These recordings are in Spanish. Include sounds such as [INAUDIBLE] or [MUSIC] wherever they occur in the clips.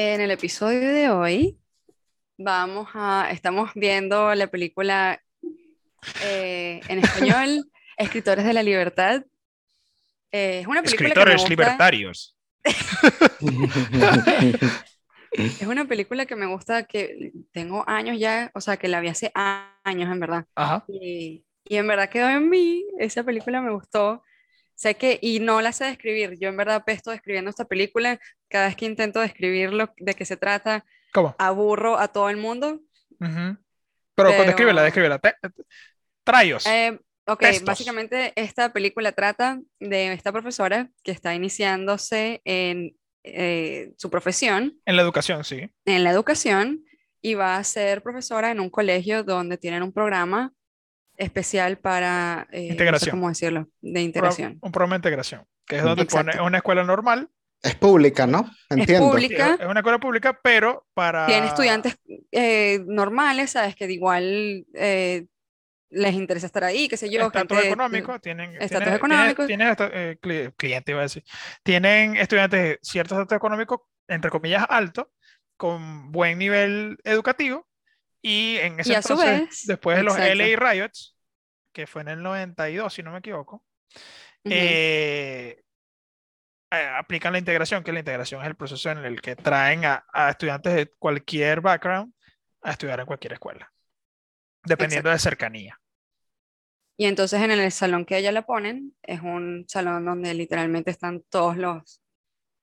En el episodio de hoy vamos a, estamos viendo la película eh, en español, [LAUGHS] Escritores de la Libertad. Eh, es una película que me Escritores gusta. libertarios. [LAUGHS] Es una película que me gusta, que tengo años ya, o sea, que la vi hace años en verdad. Ajá. Y, y en verdad quedó en mí, esa película me gustó. Sé que, y no la sé describir, yo en verdad pesto describiendo esta película, cada vez que intento describirlo, de qué se trata, ¿Cómo? aburro a todo el mundo. Ujú. Pero, Pero- descríbela, descríbela. Trayos. Eh, ok, Textos. básicamente esta película trata de esta profesora que está iniciándose en eh, su profesión, En la educación, sí. en la educación, y va a ser profesora en un colegio donde tienen un programa especial para, eh, no sé Integración. cómo decirlo, de Pro- integración. un programa de integración. Que es donde Exacto. pone una escuela normal. Es pública, ¿no? Entiendo. pública. Es una escuela pública, pero para. Tiene estudiantes eh, normales, ¿sabes? Que de igual eh, les interesa estar ahí, qué sé yo. estatus gente- económico, tienen, estatus tienen- económicos. tienen- tienen eh, cli- cliente, iba a decir, tienen estudiantes de cierto estatus económico, entre comillas, alto, con buen nivel educativo, y en ese Y entonces, vez, después de los exacto. LA Riots, que fue en el 92, si no me equivoco, eh, eh, aplican la integración, que la integración es el proceso en el que traen a, a estudiantes de cualquier background a estudiar en cualquier escuela, dependiendo de cercanía. Y entonces en el salón que ella la ponen es un salón donde literalmente están todos los,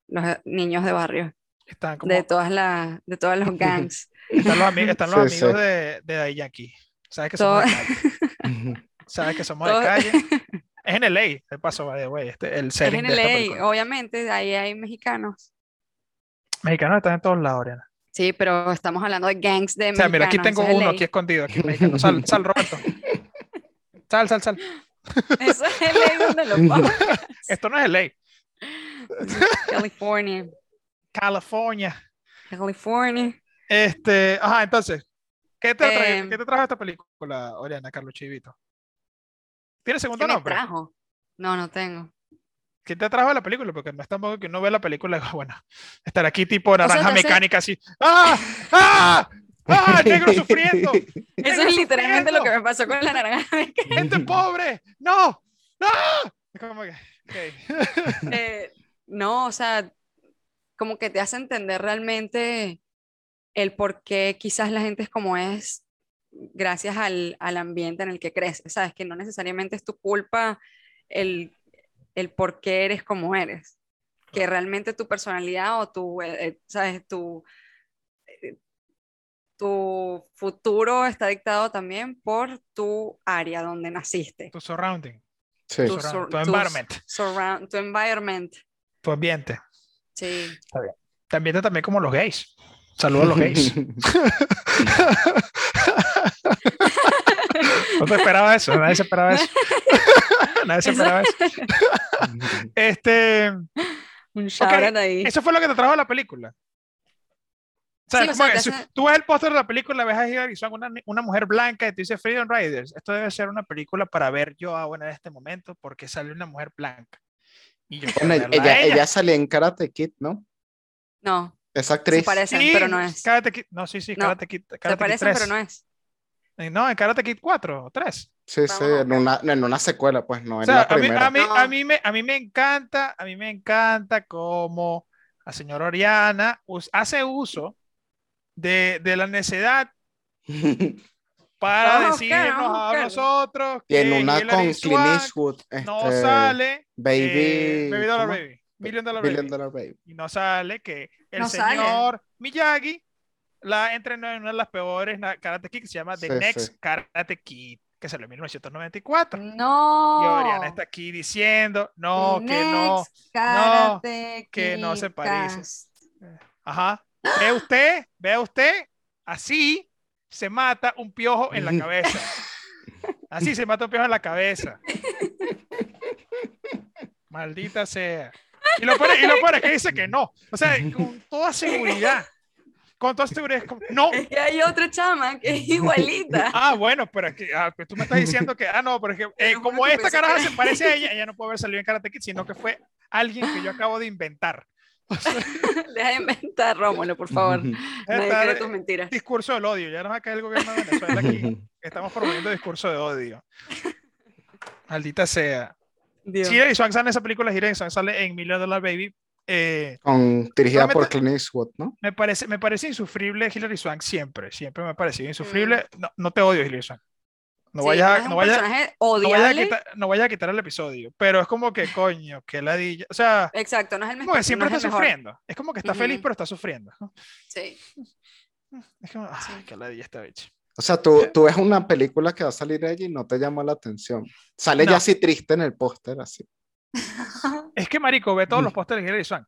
los niños de barrio, Están como, de todas las, de todos los gangs. [LAUGHS] están los, ami- están los Sí, amigos sí. de, de Daddy Yankee. Sabes que Todo- somos de calle. Sabes que somos de calle. [LAUGHS] Es en LA, de paso, by the way, este, el Es setting en de LA, obviamente, ahí hay mexicanos. Mexicanos están en todos lados, Oriana. Sí, pero estamos hablando de gangs de O sea, mira, aquí mexicanos, tengo es uno LA. aquí escondido, aquí mexicano. Sal, sal, Roberto. [LAUGHS] Sal, sal, sal. Eso es LA donde lo pongas. Esto no es LA. California, California. California. Este, ajá, entonces, ¿qué te, trae- Em, ¿qué te trajo esta película, Oriana, Carlos Chivito? ¿Tiene ¿Qué segundo nombre? trajo? No, no tengo. ¿Qué te trajo la película? Porque no es tampoco que uno ve la película, y, [LAUGHS] bueno, estar aquí tipo sea, naranja te hace- mecánica así. ¡Ah! ¡Ah! ¡Ah! ¡El [LAUGHS] negro sufriendo! Eso Negro es literalmente lo que me pasó con la naranja [LAUGHS] mecánica. ¡Gente pobre! ¡No! ¡No! Es como que, ok. Eh, no, o sea, como que te hace entender realmente el por qué quizás la gente es como es gracias al, al ambiente en el que creces, ¿sabes? Que no necesariamente es tu culpa el, el por qué eres como eres, que realmente tu personalidad o tu, eh, eh, ¿sabes? Tu, eh, tu futuro está dictado también por tu área donde naciste. Tu surrounding, Sí. tu, sur- tu environment, surround- tu environment, tu ambiente. Sí. Te ambienta también como los gays. Saludos a los gays. [LAUGHS] [LAUGHS] No te esperaba eso, nadie se esperaba eso. [LAUGHS] nadie se esperaba eso. Este, Un out ahí. eso fue lo que te trajo la película. O sea, Sí, o como sea, que te si hace- tú ves el póster de la película, ves a Swank, una, una mujer blanca, y te dice Freedom Riders. Esto debe ser una película para ver yo ahora en este momento, porque sale una mujer blanca. Y yo Bueno, ella, ella. ella salía en Karate Kid, ¿no? No, Esa se actriz. parecen, Sí, pero no es. Karate Kid. No, sí, sí, No, Karate Kid. Se Karate Kid parecen, 3. pero no es. Eh, No, en Karate Kid 4 o 3. Sí, sí, Vamos a en una, en una secuela, pues no O en sea, la a mí, primera. a, mí, No. a, mí me, a mí me encanta, a mí me encanta cómo la señora Oriana us- hace uso de, de la necedad [LAUGHS] para buscar, decirnos vamos a buscar. nosotros y en que una Hilary con Clint Eastwood. no este, sale Baby. eh, Baby Dollar ¿cómo? Baby, Million Dollar Billion Baby. Dollar Baby. Y no sale que el No sale. señor Miyagi la entrenó en una de las peores Karate Kid que se llama The Sí, Next sí. Karate Kid, que salió en 1994. No. Y Oriana está aquí diciendo, no, que no, Karate que no se parece. Cast. ajá. Ve usted, ve usted, así se mata un piojo en la cabeza. Así se mata un piojo en la cabeza. Maldita sea. Y lo peor, es- y lo peor es que dice que no. O sea, con toda seguridad. Con toda seguridad. no. Es que hay otra chama que es igualita. Ah, bueno, pero es que ah, pues tú me estás diciendo que, ah, no, pero es que eh, como esta caraja se parece a ella, ella no puede haber salido en Karate Kid, sino que fue alguien que yo acabo de inventar. [LAUGHS] Deja de inventar, Rómulo, por favor. Nadie cree tus mentiras. discurso del odio. Ya nos va a caer el gobierno de Venezuela aquí. Estamos promoviendo discurso de odio. [LAUGHS] Maldita sea. Dios. Si Hilary Swank sale en esa película, Hilary Swank sale en Million Dollar Baby. eh, Con, dirigida por Clint Eastwood, ¿no? me, parece, me parece insufrible Hilary Swank siempre. Siempre me ha parecido insufrible. No, no te odio, Hilary Swank. No Sí, vayas, no a- es un no, vayas, no, vayas a quitar, no vayas a quitar el episodio. Pero es como que, coño, que ladilla. O sea, Exacto, no es el como mejor. que siempre no está es el mejor. sufriendo. Es como que está feliz, pero está sufriendo. Sí. Es como, ay, Sí. qué ladilla esta bicha. O sea, tú, tú ves una película que va a salir ella y no te llama la atención. Sale No. ya así triste en el póster, así. [LAUGHS] Es que, marico, ve todos los [LAUGHS] pósteres de Hilary Swank.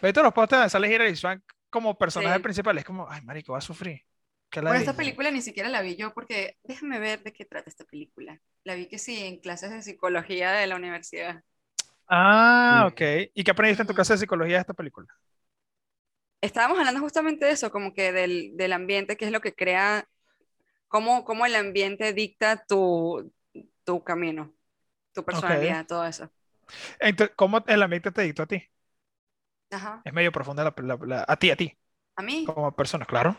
Ve todos los pósteres donde sale Hilary Swank como personaje Sí. principal. Es como, ay, marico, va a sufrir. Qué Bueno, esta película ni siquiera la vi yo porque déjame ver de qué trata esta película. La vi que sí, en clases de psicología de la universidad. Ah, Mm. ok. ¿Y qué aprendiste en tu clase de psicología de esta película? Estábamos hablando justamente de eso, como que del, del ambiente, que es lo que crea, cómo, cómo el ambiente dicta tu, tu camino, tu personalidad, todo eso. Entonces, ¿cómo el ambiente te dictó a ti? Ajá. Es medio profunda la, la- la- a ti, a ti, A mí, como persona, claro.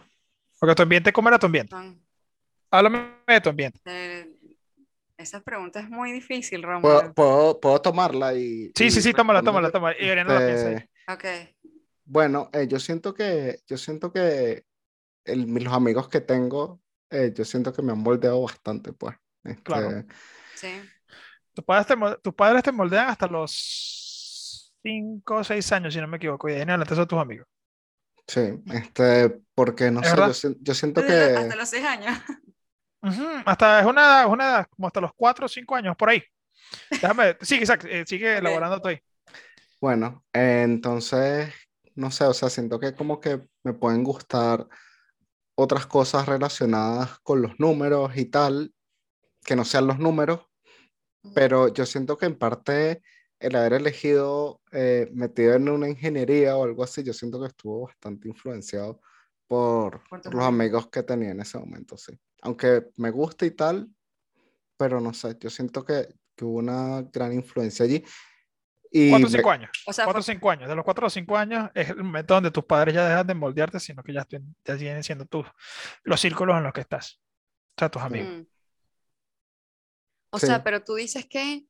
Porque tu ambiente, ¿cómo era tu ambiente? son- Háblame de tu ambiente. eh, esa pregunta es muy difícil, ¿Puedo, Romulo. puedo, puedo tomarla y. Sí, y sí, sí, tómala, tómala, tómala. Y Oriana la piensa. Este, Ok. Bueno, eh, yo siento que, yo siento que el- los amigos que tengo, eh, yo siento que me han moldeado bastante, pues. Claro. Este, Sí. Tus padres te, tus padres te moldean hasta los 5 o 6 años, si no me equivoco. Y de ahí en adelante son tus amigos. Sí, este, porque no ¿Es sé, yo, yo siento que, Hasta los seis años. [LAUGHS] Ujú, Hasta es una edad, es una edad, como hasta los 4 o 5 años, por ahí. Déjame, [LAUGHS] sigue, Isaac, eh, sigue elaborando tú ahí. bueno, eh, entonces, no sé, o sea, siento que como que me pueden gustar otras cosas relacionadas con los números y tal, que no sean los números, pero yo siento que en parte el haber elegido eh, metido en una ingeniería o algo así, yo siento que estuvo bastante influenciado por, Por los amigos que tenía en ese momento, sí. Aunque me gusta y tal, pero no sé, yo siento que, que hubo una gran influencia allí. Y 4 o me- 5 años. O sea, 4 o fue- 5 años. De los 4 o 5 años es el momento donde tus padres ya dejan de moldearte, sino que ya, estén- ya vienen siendo tus, los círculos en los que estás. O sea, tus amigos. Mm. O Sí. sea, pero tú dices que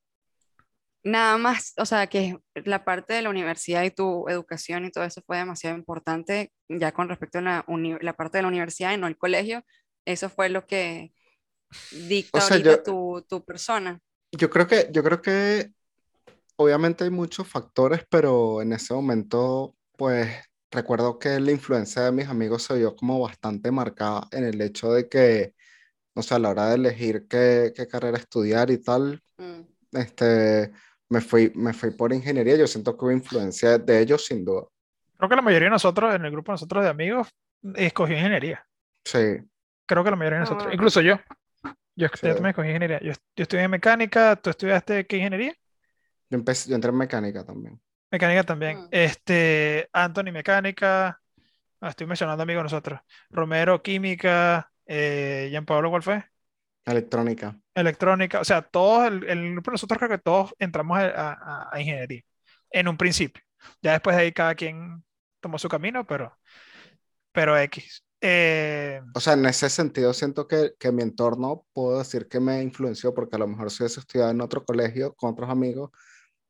nada más, o sea, que la parte de la universidad y tu educación y todo eso fue demasiado importante ya con respecto a la, la parte de la universidad y no el colegio. Eso fue lo que dicta O sea, ahorita yo- tu, tu persona. Yo creo que, yo creo que obviamente hay muchos factores, pero en ese momento, pues recuerdo que la influencia de mis amigos se vio como bastante marcada en el hecho de que, o sea, a la hora de elegir qué, qué carrera estudiar y tal, Mm. este, me fui, me fui por ingeniería. Yo siento que hubo influencia de ellos sin duda. Creo que la mayoría de nosotros, en el grupo de nosotros de amigos, escogió ingeniería. Sí, Creo que la mayoría de nosotros, Ah. incluso yo. Yo, yo Sí. también escogí ingeniería. Yo, yo estudié mecánica, ¿tú estudiaste qué ingeniería? yo empecé, yo entré en mecánica también. Mecánica también. Mm. Este, Anthony, mecánica. Ah, estoy mencionando amigos de nosotros. Romero, química. Eh, Jean Pablo, ¿cuál fue? Electrónica. Electrónica. O sea, todos, el, el nosotros creo que todos entramos a, a- a ingeniería. En un principio. Ya después de ahí cada quien tomó su camino, pero, pero X. Eh, O sea, en ese sentido siento que, que mi entorno puedo decir que me influenció porque a lo mejor si hubiese estudiado en otro colegio con otros amigos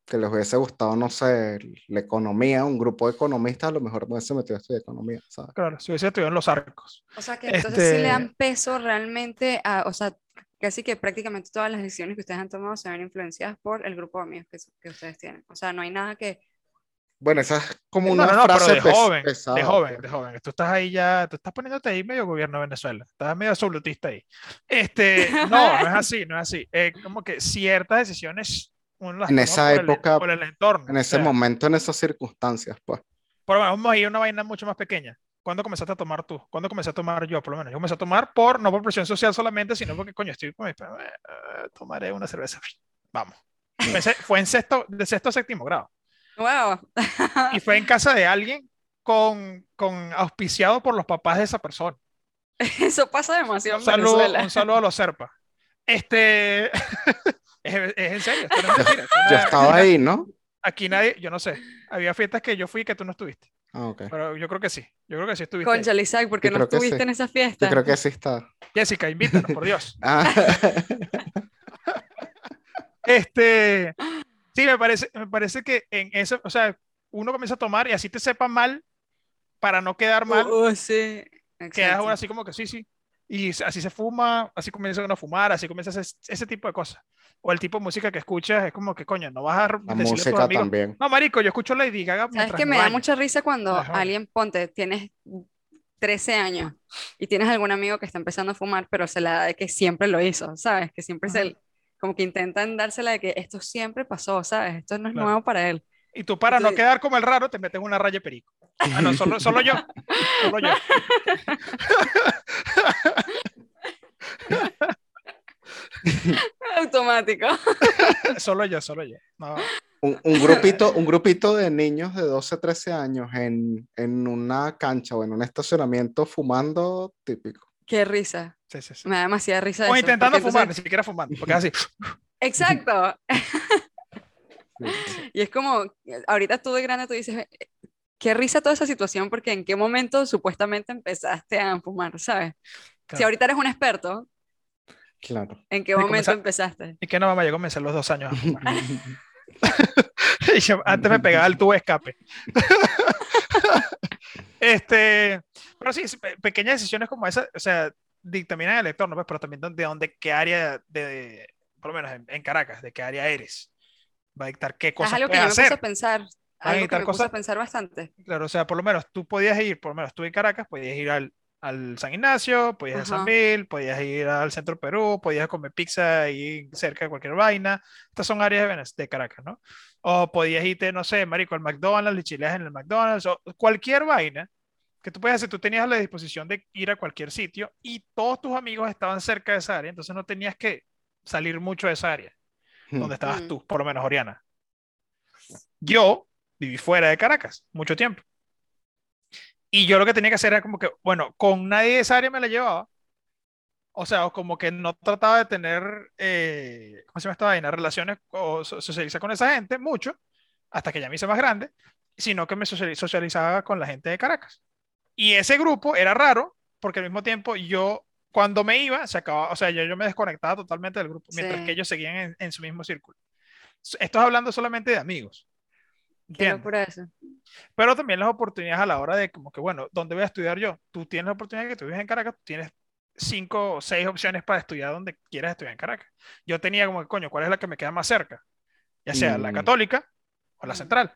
que les hubiese gustado, no sé, la economía, un grupo de economistas, a lo mejor me hubiese metido a estudiar economía, ¿sabes? claro, si hubiese estudiado en los arcos. O sea, que entonces sí le Este- dan peso realmente a, o sea, casi que prácticamente todas las decisiones que ustedes han tomado se ven influenciadas por el grupo de amigos que, que ustedes tienen. O sea, no hay nada que... Bueno, esa es como No, una no, no, pero frase de pes- joven, pesada, de joven, pues. de joven. Tú estás ahí ya, tú estás poniéndote ahí medio gobierno de Venezuela. Estás medio absolutista ahí. Este, no, no es así, no es así. Eh, como que ciertas decisiones uno las En esa por el- época, por el entorno. En o ese sea, momento, en esas circunstancias, pues. Por lo menos vamos a ir a una vaina mucho más pequeña. ¿Cuándo comenzaste a tomar tú? ¿Cuándo comencé a tomar yo, por lo menos? Yo comencé a tomar por, no por presión social solamente, sino porque, coño, estoy con mi- eh, tomaré una cerveza. Vamos. Pensé- fue en sexto, de sexto a séptimo grado. ¡Wow! Y fue en casa de alguien con, con auspiciado por los papás de esa persona. Eso pasa demasiado Un en saludo, Venezuela. un saludo a los Serpa. Este. [LAUGHS] es, es en serio, esto no es [LAUGHS] mentira. Esto no Yo es- estaba ahí, ¿no? Aquí nadie, yo no sé. había fiestas que yo fui y que tú no estuviste. Ah, ok. Pero yo creo que sí. Yo creo que sí estuviste. Concha, Isaac, ¿por qué Yo no estuviste sí. en esa Yo fiesta? creo que sí está. Jessica, invítanos, por Dios. [LAUGHS] Ah, [LAUGHS] Este, sí, me parece, me parece que en eso, o sea, uno comienza a tomar y así te sepa mal, para no quedar mal, Oh, oh, sí. quedas así como que sí, sí. Y así se fuma, así comienza uno a fumar, así comienza ese, ese tipo de cosas. O el tipo de música que escuchas es como que, coño, no vas a la decirle a tus música amigos, también. No, marico, yo escucho Lady Gaga ¿Sabes que me da baño". mucha risa cuando Ajá. alguien, ponte, tienes 13 años y tienes algún amigo que está empezando a fumar, pero se la da de que siempre lo hizo, ¿sabes? Que siempre Ajá. se, como que intentan dársela de que esto siempre pasó, ¿sabes? Esto no es Claro. nuevo para él. Y tú para no quedar como el raro, te metes una raya de perico. Ah, no, solo, solo yo. Solo yo. [LAUGHS] [LAUGHS] [LAUGHS] Automático. [LAUGHS] Solo yo, solo yo. No, Un, un grupito, un grupito de niños de 12, 13 años en, en una cancha o en un estacionamiento fumando, típico. Qué risa. sí, sí, sí. Me da demasiada risa O eso, intentando fumar, entonces- ni siquiera fumando, porque así. [LAUGHS] Exacto. Y es como, ahorita tú de grande tú dices, "Eh, qué risa toda esa situación, porque en qué momento supuestamente empezaste a fumar, ¿sabes? Si Claro. ahorita eres un experto, Claro. ¿en qué momento comenzar- empezaste? Y que no, mamá, yo comencé a los dos años [LAUGHS] [LAUGHS] yo antes me pegaba el tubo de escape. [LAUGHS] este, pero sí, sí, pe- pequeñas decisiones como esas, o sea, dictaminan el lector, ¿no? Pues, pero también de dónde, qué área de, por lo menos en, en Caracas, de qué área eres. Va a dictar qué Es cosas algo que yo me puse a hacer. pensar, a algo que me puse a cosas. pensar bastante. Claro, o sea, por lo menos tú podías ir, por lo menos tú en Caracas, podías ir al, al San Ignacio, podías ir a San. Mil, podías ir al Centro Perú, podías comer pizza ahí cerca de cualquier vaina. Estas son áreas de, Venez- de Caracas, ¿no? O podías irte, no sé, marico, al McDonald's y chileas en el McDonald's, o cualquier vaina que tú puedes hacer, tú tenías la disposición de ir a cualquier sitio y todos tus amigos estaban cerca de esa área, entonces no tenías que salir mucho de esa área donde estabas Mm. tú, por lo menos Oriana. Yo viví fuera de Caracas mucho tiempo. Y yo lo que tenía que hacer era como que, bueno, con nadie de esa área me la llevaba. O sea, o como que no trataba de tener, eh, ¿cómo se llama esta vaina? Relaciones o so- socializar con esa gente mucho, hasta que ya me hice más grande, sino que me sociali- socializaba con la gente de Caracas. Y ese grupo era raro, porque al mismo tiempo yo, cuando me iba, se acababa, o sea, yo, yo me desconectaba totalmente del grupo, mientras Sí. que ellos seguían en, en su mismo círculo. Esto es hablando solamente de amigos. Qué locura eso. Pero también las oportunidades a la hora de, como que, bueno, ¿dónde voy a estudiar yo? Tú tienes la oportunidad que tú vives en Caracas, tú tienes cinco o seis opciones para estudiar donde quieras estudiar en Caracas. Yo tenía como que, coño, ¿cuál es la que me queda más cerca? Ya sea la Mm. católica o la Mm. central.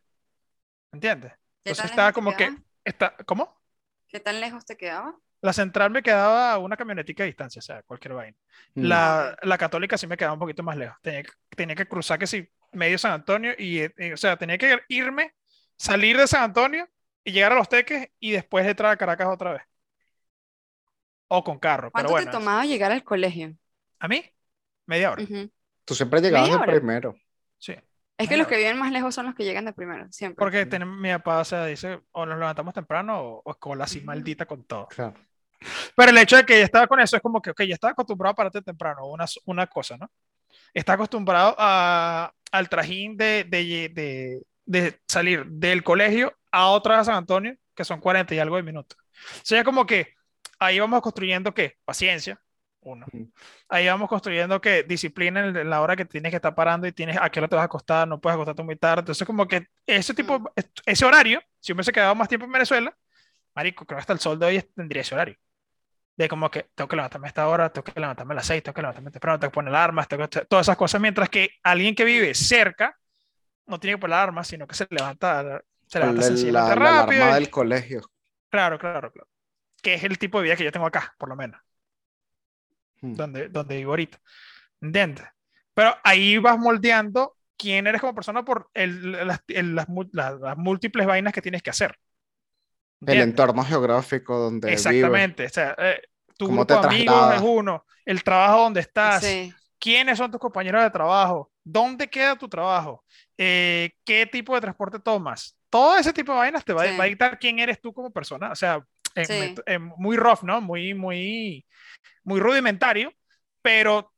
¿Entiendes? ¿Qué Entonces estaba como que, está, ¿cómo? ¿Qué tan lejos te quedaba? La central me quedaba a una camionetica de distancia, o sea, cualquier vaina. Mm. La, la católica sí me quedaba un poquito más lejos. Tenía, que- tenía que cruzar que sí, medio San Antonio y, eh, eh, o sea, tenía que irme, salir de San Antonio y llegar a Los Teques y después entrar a Caracas otra vez. O con carro, pero ¿Cuánto bueno. te tomaba llegar al colegio? ¿A mí? Media hora. Tú siempre llegabas de primero. Sí. Es que los que viven más lejos son los que llegan de primero, siempre. Porque mi papá, o sea, dice, o nos levantamos temprano o, o escuela así maldita con todo. Claro. Pero el hecho de que ya estaba con eso es como que, ok, ya estaba acostumbrado a pararte temprano, una, una cosa, ¿no? Está acostumbrado a, al trajín de, de, de, de salir del colegio a otra a San Antonio, que son 40 y algo de minutos. O sea, como que ahí vamos construyendo, ¿qué? Paciencia, uno. Ahí vamos construyendo, que Disciplina en, la hora que tienes que estar parando y tienes a qué hora te vas a acostar, no puedes acostarte muy tarde. Entonces, como que ese tipo, ese horario, si hubiese quedado más tiempo en Venezuela, marico, creo que hasta el sol de hoy tendría ese horario de como que tengo que levantarme a esta hora, tengo que levantarme a las 6, tengo que levantarme temprano, tengo que poner alarmas, tengo que todas esas cosas, mientras que alguien que vive cerca no tiene que poner alarmas, sino que se levanta, se levanta la, sencillamente la rápido. alarma y- del colegio. Claro, claro, claro. Que es el tipo de vida que yo tengo acá, por lo menos, Mm. donde, donde vivo ahorita. ¿Entiendes? Pero ahí vas moldeando quién eres como persona por el- las, el- las- las múltiples vainas que tienes que hacer. El ¿Entiendes? entorno geográfico donde vives. Exactamente. O sea, eh, tu ¿Cómo grupo te de amigos trasladas? es uno, el trabajo donde estás, Sí. quiénes son tus compañeros de trabajo, dónde queda tu trabajo, Eh, qué tipo de transporte tomas. Todo ese tipo de vainas te va, a- Sí. va a dictar quién eres tú como persona. O sea, en- Sí. en muy rough, ¿no? Muy, muy, muy rudimentario, pero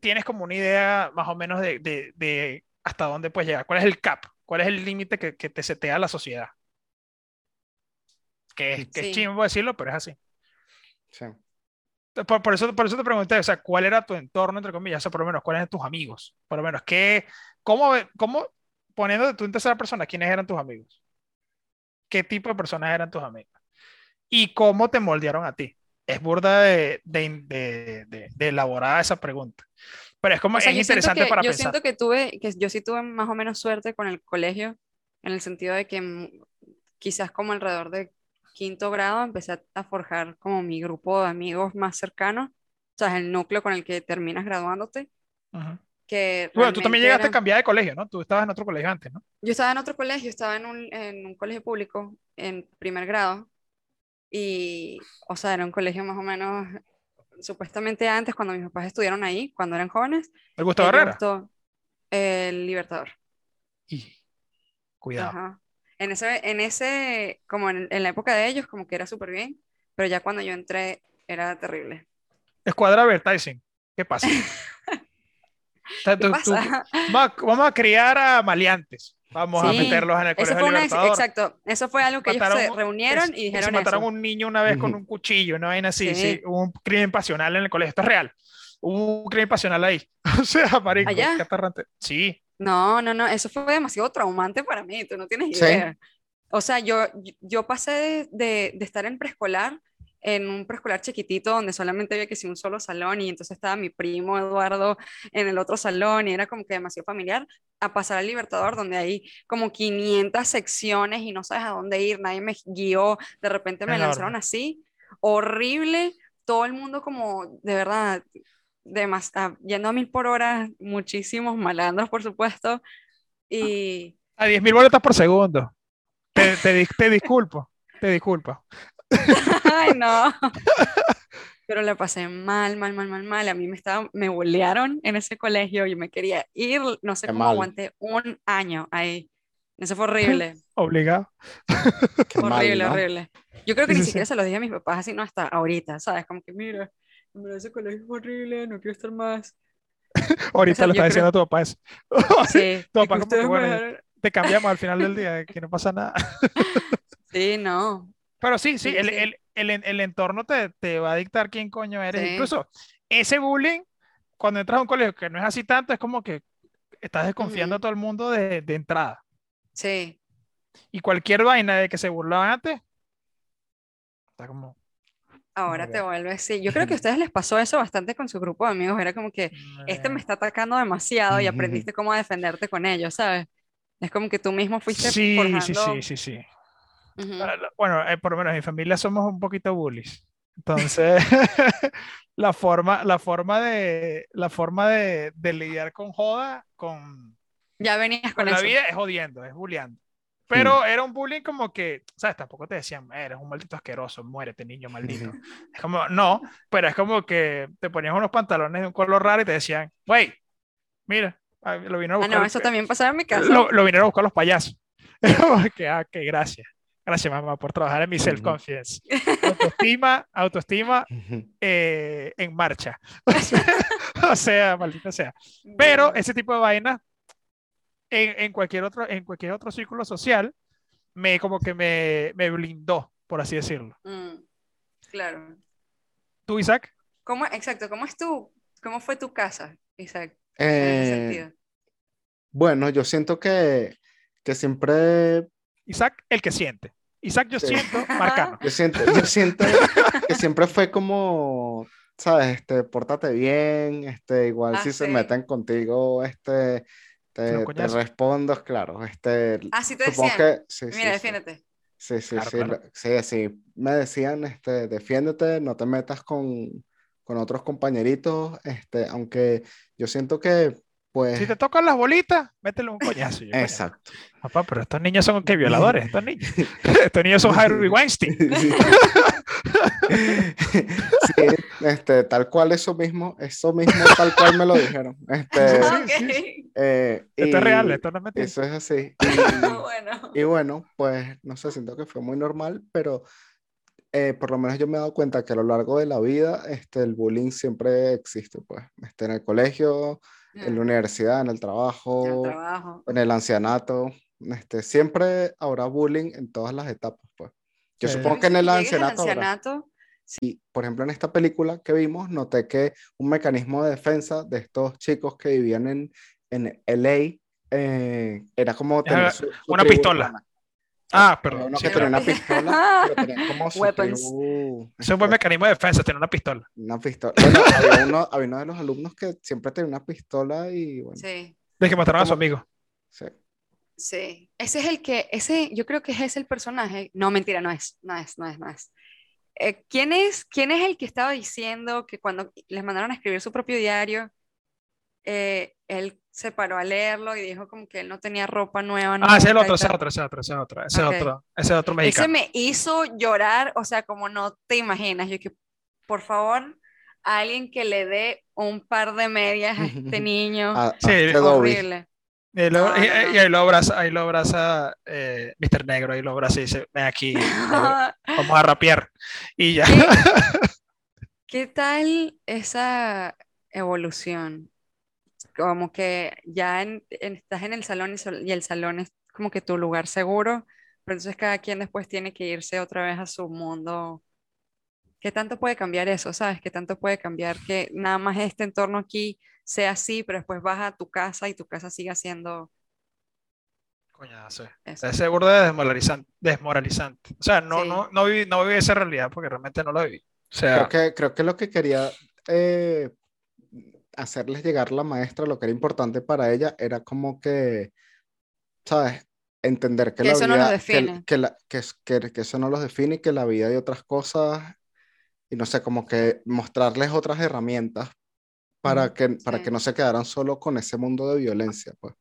tienes como una idea más o menos de, de- de hasta dónde puedes llegar. ¿Cuál es el cap? ¿Cuál es el límite que, que te setea la sociedad? Que es, que Sí. es chimbo decirlo, pero es así. Sí. Por, por eso, por eso te pregunté, o sea, ¿cuál era tu entorno, entre comillas? O sea, por lo menos, ¿cuáles eran tus amigos? Por lo menos, ¿qué, cómo, cómo, poniéndote tú en tercera persona, ¿quiénes eran tus amigos? ¿Qué tipo de personas eran tus amigos? ¿Y cómo te moldearon a ti? Es burda de, de, de, de- de elaborada esa pregunta. Pero es como, O sea, es yo interesante que, para yo pensar. siento que tuve, que yo sí tuve más o menos suerte con el colegio, en el sentido de que mm, quizás como alrededor de quinto grado empecé a, a forjar como mi grupo de amigos más cercanos, o sea, el núcleo con el que terminas graduándote, Ujú. que Bueno, tú también llegaste a cambiar de colegio, ¿no? Tú estabas en otro colegio antes, ¿no? Yo estaba en otro colegio, estaba en un, en un colegio público en primer grado y, o sea, era un colegio más o menos, supuestamente antes, cuando mis papás estudiaron ahí, cuando eran jóvenes, El Gustavo Herrera. el Libertador. Y, cuidado. Ajá. En ese, en ese, como en, en la época de ellos, como que era súper bien, pero ya cuando yo entré era terrible. Escuadra Advertising. ¿Qué pasa? [LAUGHS] ¿Qué tú- tú- pasa? vamos, a, vamos a criar a maleantes. Vamos a Sí, meterlos en el Eso colegio fue una, exacto, eso fue algo que ellos Mataron se un- reunieron es- y dijeron se mataron eso. un niño una vez con un cuchillo, una vaina así, sí. Sí. hubo un crimen pasional en el colegio. Esto es real. Hubo un crimen pasional ahí. [LAUGHS] O sea, marico, ¿Allá? Sí, No, no, no, eso fue demasiado traumante para mí, tú no tienes Sí. idea. O sea, yo, yo pasé de, de, de estar en preescolar, en un preescolar chiquitito donde solamente había que si un solo salón y entonces estaba mi primo Eduardo en el otro salón y era como que demasiado familiar, a pasar al Libertador donde hay como 500 secciones y no sabes a dónde ir, nadie me guió, de repente me Enorme. lanzaron así, horrible, todo el mundo como de verdad, demas- ah, yendo a mil por hora, muchísimos malandros por supuesto y... a 10.000 boletas por segundo. Te, te, te disculpo, te disculpo. [LAUGHS] Ay, no. [LAUGHS] Pero la pasé mal, mal, mal, mal, mal. A mí me estaba, me bolearon en ese colegio y me quería ir. No sé Qué cómo mal. aguanté un año ahí. Eso fue horrible, [LAUGHS] Obligado. Qué mal, horrible, ¿no? horrible. Yo creo que Sí, ni sí, siquiera sí. se los dije a mis papás así, no hasta ahorita, ¿sabes? Como que mira, verdad ese colegio es horrible, no quiero estar más. [LAUGHS] Ahorita sea, lo está diciendo creo- tu papá eso. [LAUGHS] Sí, Tu papá como que, bueno, dejaron- Te cambiamos al final del día, [LAUGHS] que no pasa nada. Sí, no. Pero sí, sí, Sí, el, sí. el- el el entorno te, te va a dictar quién coño eres. Sí. Incluso ese bullying, cuando entras a un colegio que no es así tanto, es como que estás desconfiando a todo el mundo de, de entrada. Sí. Y cualquier vaina de que se burlaban antes, está como... Ahora te bien. vuelves, sí. Yo creo que a ustedes les pasó eso bastante con su grupo de amigos. Era como que este me está atacando demasiado y aprendiste cómo defenderte con ellos, ¿sabes? Es como que tú mismo fuiste Sí, sí, forjando. sí, sí, sí. Ujú. Ah, la- Bueno, eh, por lo menos en mi familia somos un poquito bullies. Entonces, [LAUGHS] la forma, la forma de, la forma de, de lidiar con joda, con, Ya venías con con la eso. vida es jodiendo, es bulleando. Pero era un bullying como que, ¿sabes? Tampoco te decían, eres un maldito asqueroso, muérete, niño maldito. [LAUGHS] Es como, no, pero es como que te ponían unos pantalones de un color raro y te decían, wey, mira, ah, lo vinieron a Ah, buscar. no, eso también pasaba en mi casa. lo, lo vinieron a buscar los payasos. [LAUGHS] Que, ah, que gracias. Gracias, mamá, por trabajar en mi self-confidence. Autoestima, autoestima eh, en marcha. O [LAUGHS] sea, o sea, maldita sea. Pero ese tipo de vainas, en, en cualquier otro, en cualquier otro círculo social, me como que me, me blindó, por así decirlo. Mm, claro. ¿Tú, Isaac? ¿Cómo, exacto, ¿cómo es tu, cómo fue tu casa, Isaac? En ese Eh, sentido. bueno, yo siento que, que siempre Isaac, el que siente. Isaac, yo Sí. siento, Marcano. Yo siento, yo siento que siempre fue como, ¿sabes? Este, pórtate bien, este, igual Ah, si se sí. meten contigo, este, te, te respondo, claro, este, Ah, sí te supongo decían. que, sí, Mira, sí, defiéndete. sí, sí, Claro, sí, claro. sí, sí, me decían, este, defiéndete, no te metas con, con otros compañeritos, este, aunque yo siento que, pues, Si te tocan las bolitas, métele un coñazo. Yo, exacto. Papá, pero estos niños son que violadores, estos niños. [LAUGHS] estos niños son Harvey Weinstein. [LAUGHS] Este, tal cual eso mismo, eso mismo tal cual me lo dijeron. Este, [LAUGHS] Sí, Ok. sí, eh, Esto es real, esto no es mentira. Eso es así. [LAUGHS] bueno. Y, bueno, pues no sé, siento que fue muy normal, pero eh, por lo menos yo me he dado cuenta que a lo largo de la vida este, el bullying siempre existe, pues, este, en el colegio, en la Mm, universidad, en el en el trabajo, en el ancianato. este, siempre habrá bullying en todas las etapas, pues. Yo Sí. supongo que en el ancianato, Y, por ejemplo, en esta película que vimos, noté que un mecanismo de defensa de estos chicos que vivían en, en LA eh, era como tener su- su una pistola. urbana. Ah, perdón. uno sí, que claro. tenía una pistola, pero tenía como [LAUGHS] su tribu, Ese es un buen mecanismo de defensa, tener una pistola. una pistola. Bueno, había uno, había uno de los alumnos que siempre tenía una pistola y bueno, sí, De que mataron a su amigo. sí. sí. Ese es el que, ese, yo creo que ese es el personaje. No, mentira, no es, no es, no es, no es. Eh, ¿quién es, quién es el que estaba diciendo que cuando les mandaron a escribir su propio diario, eh, él se paró a leerlo y dijo como que él no tenía ropa nueva. Ah, ese es el otro, ese es otro, ese es otro, ese es otro, ese Ok. es otro, ese es otro Ese mexicano. me hizo llorar, o sea, como no te imaginas. Yo que, por favor, alguien que le dé un par de medias a este [LAUGHS] niño. A- a Sí, horrible. Y, No, y- no, no. y ahí lo abraza, ahí lo abraza eh, Mr. Negro, ahí lo abraza y dice, ven aquí, [LAUGHS] vamos a rapear. Y ya. ¿Qué, [LAUGHS] qué tal esa evolución? Como que ya en- en- estás en el salón y, sol- y el salón es como que tu lugar seguro, pero entonces cada quien después tiene que irse otra vez a su mundo. ¿Qué tanto puede cambiar eso, sabes? ¿Qué tanto puede cambiar que nada más este entorno aquí sea así, pero después vas a tu casa y tu casa siga siendo Coñazo. eso? Ese de desmoralizante, desmoralizante. O sea, no, Sí. no, no viví, no viví esa realidad porque realmente no la viví. O sea, Creo que, creo que lo que quería eh, hacerles llegar la maestra, lo que era importante para ella, era como que, ¿sabes? Entender que Que la eso no los vida, que, define. que, la- que, es- que- que eso no los define y que la vida hay otras cosas, y no sé, como que mostrarles otras herramientas para que, para Sí. que no se quedaran solo con ese mundo de violencia, pues.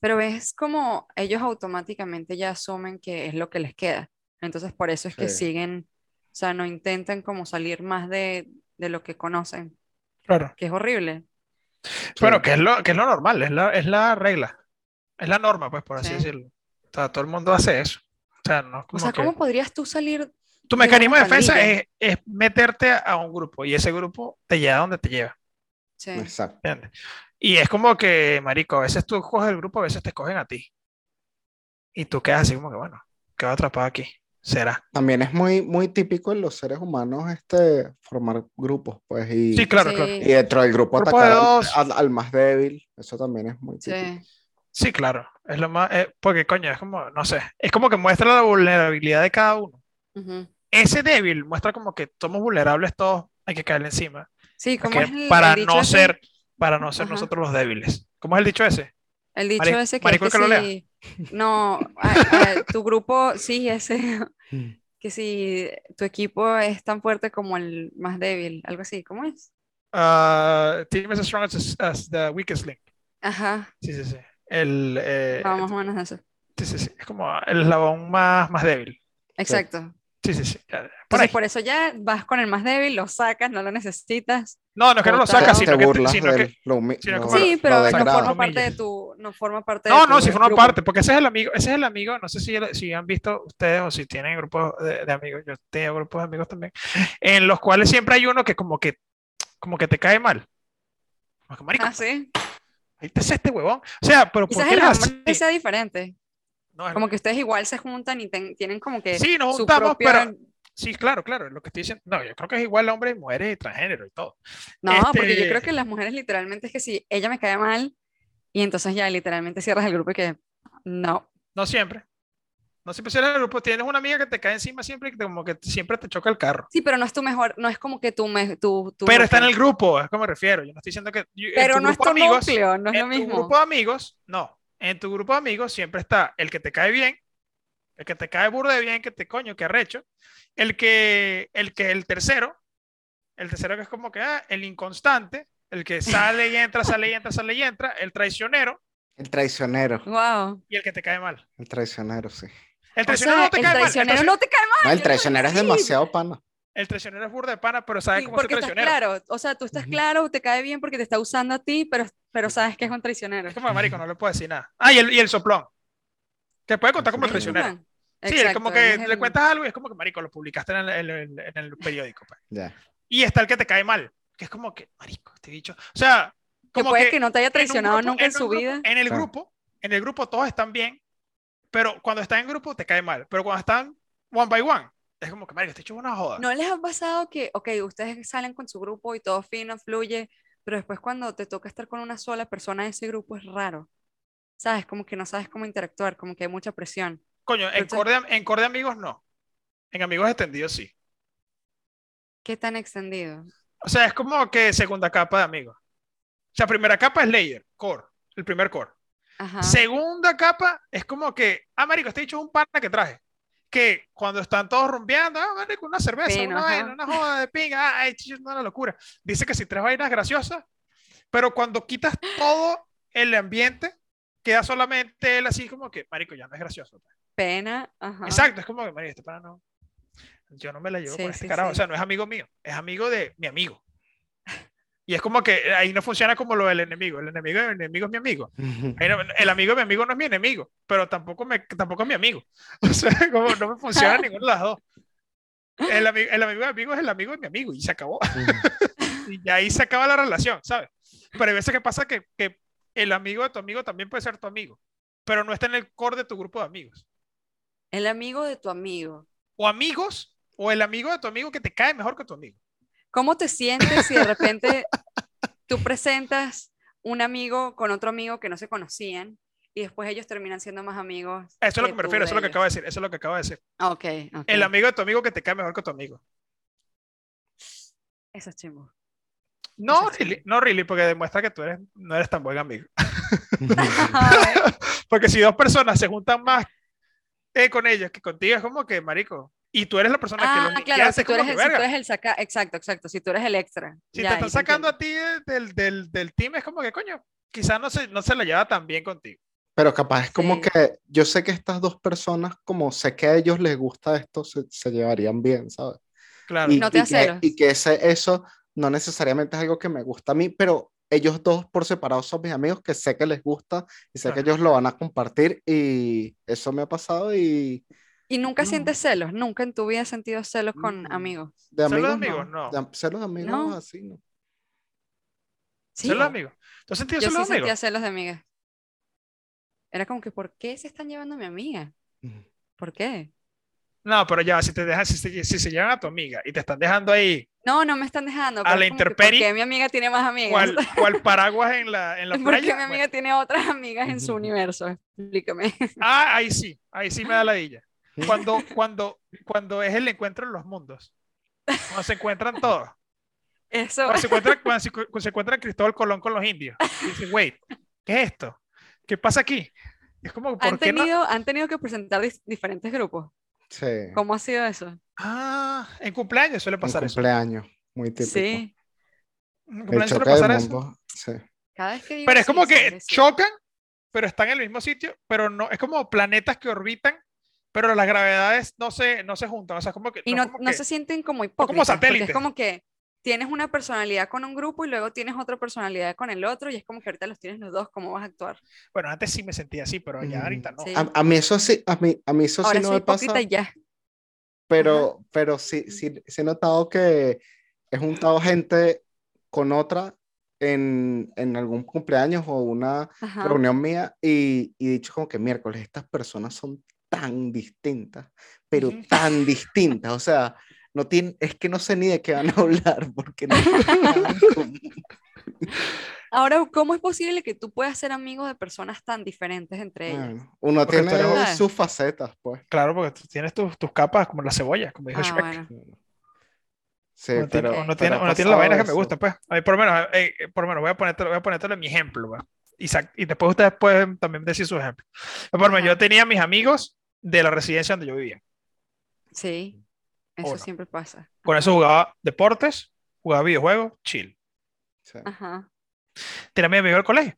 Pero ves como ellos automáticamente ya asumen que es lo que les queda. Entonces por eso es que Sí. siguen, o sea, no intentan como salir más de, de lo que conocen, claro. que es horrible. Bueno, Sí. que es lo, que es lo normal, es la, es la regla. Es la norma, pues, por así Sí. decirlo. O sea, todo el mundo hace eso. O sea, no es O como sea, que- ¿cómo podrías tú salir? Tu de mecanismo de defensa es, es meterte a un grupo y ese grupo te lleva a donde te lleva. Sí. Exacto. ¿entiendes? Y es como que, marico, a veces tú coges el grupo, a veces te escogen a ti. Y tú quedas así como que, bueno, quedo atrapado aquí. Será. También es muy, muy típico en los seres humanos este, formar grupos, pues, y, Sí, claro, Sí. claro. y dentro del grupo Grupo de atacar al- dos. al, al más débil. Eso también es muy típico. Sí. Sí, claro. Es lo más, eh, porque coño, es como, no sé, es como que muestra la vulnerabilidad de cada uno. Ujú. Ese débil muestra como que somos vulnerables todos, hay que caerle encima. Sí, como que es el, para el no ese? ser, para no ser Ajá. nosotros los débiles. ¿Cómo es el dicho ese? El dicho Mari- ese que es marico que que lo lea. si, no, a- a- tu grupo, sí, ese, [LAUGHS] Mm. que si tu equipo es tan fuerte como el más débil, algo así, ¿cómo es? Uh, team is as strong as, as the weakest link. Ajá, Sí, sí, sí. El, eh, va más o menos eso. sí, sí, sí. Es como el eslabón más, más débil. Exacto. Sí, sí, sí. Por Entonces, por eso ya vas con el más débil, lo sacas, no lo necesitas. No, no es que no lo sacas, sino que, burlas sino de que- Sí, lo pero no forma parte de tu, no forma parte de No, tu no, si forma grupo. parte, porque ese es el amigo, ese es el amigo, no sé si, si han visto ustedes o si tienen grupos de, de amigos, yo tengo grupos de amigos también, en los cuales siempre hay uno que como que, como que te cae mal. Como que, marico, Ah, sí. ahí te hace este huevón. O sea, pero ¿por Quizás qué el hombre sea diferente. No, Como que ustedes igual se juntan y ten- tienen como que Sí, nos juntamos, propia... pero sí, claro, claro, lo que estoy diciendo, no, yo creo que es igual hombre y mujeres y transgénero y todo. No, porque yo Este- creo que las mujeres literalmente es que si ella me cae mal y entonces ya literalmente cierras el grupo y que no. No siempre. No siempre será el grupo. Tienes una amiga que te cae encima siempre y que te- como que siempre te choca el carro. Sí, pero no es tu mejor, no es como que tu, me, tu, tu Pero está en el grupo, es como me refiero. Yo no estoy diciendo que. yo- Pero tu no es tu amigos, núcleo, no es en lo tu mismo. grupo de amigos, no. En tu grupo de amigos siempre está el que te cae bien, el que te cae burda de bien, que te coño, que arrecho. El que, el que, el tercero, el tercero que es como que ah, el inconstante, el que [LAUGHS] sale y entra, sale y entra, sale y entra, el traicionero El traicionero. Wow. y el que te cae mal. El traicionero, sí. El O traicionero sea, no te el cae mal. El traicionero no te cae mal. No, el traicionero es demasiado pana. El traicionero es burda de pana, pero sabe Sí, cómo estás traicionero. claro, o sea, tú estás claro, te cae bien porque te está usando a ti, pero, pero sabes que es un traicionero. Es como marico, no le puedo decir nada. Ah, y el, y el soplón. Que puede contar como Sí. traicionero. Sí, es Exacto, como él que es le el- cuentas algo y es como que, marico, lo publicaste en el, en el- en el periódico. pues. Ya. Y está el que te cae mal, que es como que, marico, este bicho. O sea, que como puede que que no te haya en traicionado grupo- nunca en su grupo- vida. En el Claro. grupo, en el grupo todos están bien, pero cuando están en grupo te cae mal. Pero cuando están one by one, es como que, marico, este hecho una joda. ¿No les ha pasado que, ok, ustedes salen con su grupo y todo fino, fluye, pero después cuando te toca estar con una sola persona de ese grupo es raro? ¿Sabes? Como que no sabes cómo interactuar, como que hay mucha presión. Coño, en Entonces- core, de- en core de amigos no. En amigos extendidos sí. ¿Qué tan extendido? O sea, es como que segunda capa de amigos. O sea, primera capa es layer, core, el primer core. Ajá. Segunda capa es como que, ah, marico, este dicho es un pana que traje. Que cuando están todos rumbeando, ah, marico, una cerveza, Fino, una vaina, una joda de pinga, ah, es una locura. Dice que si tres vainas graciosas, pero cuando quitas todo el ambiente, queda solamente él así como que, marico, ya no es gracioso. pues. Pena, ajá. Exacto, es como que, marico, este pana no. Yo no me la llevo Sí, con este sí, carajo. sí. O sea, no es amigo mío, es amigo de mi amigo. Y es como que ahí no funciona como lo del enemigo. El enemigo de mi enemigo es mi amigo. No- el amigo de mi amigo no es mi enemigo, pero tampoco, me, tampoco es mi amigo. [LAUGHS] O sea, como no me funciona [LAUGHS] ninguno de las dos. El, ami- el amigo de mi amigo es el amigo de mi amigo y se acabó. [LAUGHS] Y ya ahí se acaba la relación, ¿sabes? Pero hay veces que pasa que, que el amigo de tu amigo también puede ser tu amigo, pero no está en el core de tu grupo de amigos. El amigo de tu amigo. O amigos, o el amigo de tu amigo que te cae mejor que tu amigo. ¿Cómo te sientes si de repente tú presentas un amigo con otro amigo que no se conocían y después ellos terminan siendo más amigos? Eso es lo que me refiero, eso es lo que acabo de decir, eso es lo que acabo de decir. Ah, Ok. El amigo de tu amigo que te cae mejor que tu amigo. Eso es chimbo. No, sí. really, no really, porque demuestra que tú eres, no eres tan buen amigo. [LAUGHS] [LAUGHS] Porque si dos personas se juntan más eh, con ellos que contigo, es como que, marico, y tú eres la persona que Ah, los claro, liquidas, si tú, como eres que, si tú eres el saca, exacto, exacto, si tú eres el extra. Si ya, te están sacando entiendo. a ti de- del, del, del team, es como que, coño, quizás no se, no se la lleva tan bien contigo. Pero capaz es como Sí. que yo sé que estas dos personas, como sé que a ellos les gusta esto, se, se llevarían bien, ¿sabes? Claro. Y, No te y que, y que ese, eso no necesariamente es algo que me gusta a mí, pero ellos dos por separado son mis amigos que sé que les gusta y sé que ellos lo van a compartir y eso me ha pasado y Y nunca No. sientes celos, nunca en tu vida has sentido celos con Mm. amigos. de ¿Celos de amigos, amigos? No. De celos de amigos No. así, ¿no? Sí, Celos de amigos. ¿Tú has sentido yo celos sí de amigos? sentía celos de amigas. Era como que, ¿por qué se están llevando a mi amiga? ¿Por qué? No, pero ya, si te dejan, si, se- si se llevan a tu amiga y te están dejando ahí, No, no me están dejando. A la intemperie, ¿Por qué mi amiga tiene más amigas? cual, cual [LAUGHS] paraguas en la, en la ¿Por qué playa. mi amiga bueno, tiene otras amigas en su universo? Explícame. ah, ahí sí, ahí sí me da la [LAUGHS] dilla. Cuando, [LAUGHS] cuando, cuando es el encuentro en los mundos. Cuando se encuentran todos. Eso. Cuando se encuentra, cuando se, cuando se encuentra Cristóbal Colón con los indios. Y dicen, wait, ¿qué es esto? ¿Qué pasa aquí? Es como, ¿por ¿Han qué no? tenido, han tenido que presentar diferentes grupos. Sí. ¿Cómo ha sido eso? Ah, en cumpleaños suele pasar eso. cumpleaños, muy típico. Sí. En El cumpleaños suele choque de pasar eso. mundos, sí. Cada vez que digo Pero es sí, como que chocan, pero están en el mismo sitio, pero no, es como planetas que orbitan, pero las gravedades no se, no se juntan. O sea, es como que. Y no no, como no que- se sienten como como hipócritas. porque satélites. es como que tienes una personalidad con un grupo y luego tienes otra personalidad con el otro y es como que ahorita los tienes los dos, ¿cómo vas a actuar? Bueno, antes sí me sentía así, pero ya Mm, ahorita no. sí. A, a mí eso sí, a mí, a mí eso Ahora sí no soy me pasa. ya. Pero, pero sí, sí, sí he notado que he juntado gente con otra en, en algún cumpleaños o una Ajá. reunión mía y, y he dicho como que miércoles, estas personas son tan distintas, pero tan distintas, o sea, no tienen, es que no sé ni de qué van a [LAUGHS] hablar porque no. [LAUGHS] Ahora, ¿cómo es posible que tú puedas ser amigo de personas tan diferentes entre ellas? Bueno, uno Porque tiene eres- sus facetas, pues. Claro, porque tú tienes tus, tus capas como la cebolla, como dijo Ah, Shrek. bueno. Sí, uno tiene, pero, uno pero tiene, uno tiene las vainas que me gustan, pues. A mí, por lo menos, eh, eh, por lo menos voy a ponértelo, voy a ponértelo en mi ejemplo, ¿va? Y, después ustedes pueden también decir su ejemplo. Por lo menos, Ajá. yo tenía mis amigos de la residencia donde yo vivía. Sí, eso siempre pasa. Con eso jugaba deportes, jugaba videojuegos, chill. Sí. Ajá, Tenía mis amigos del colegio.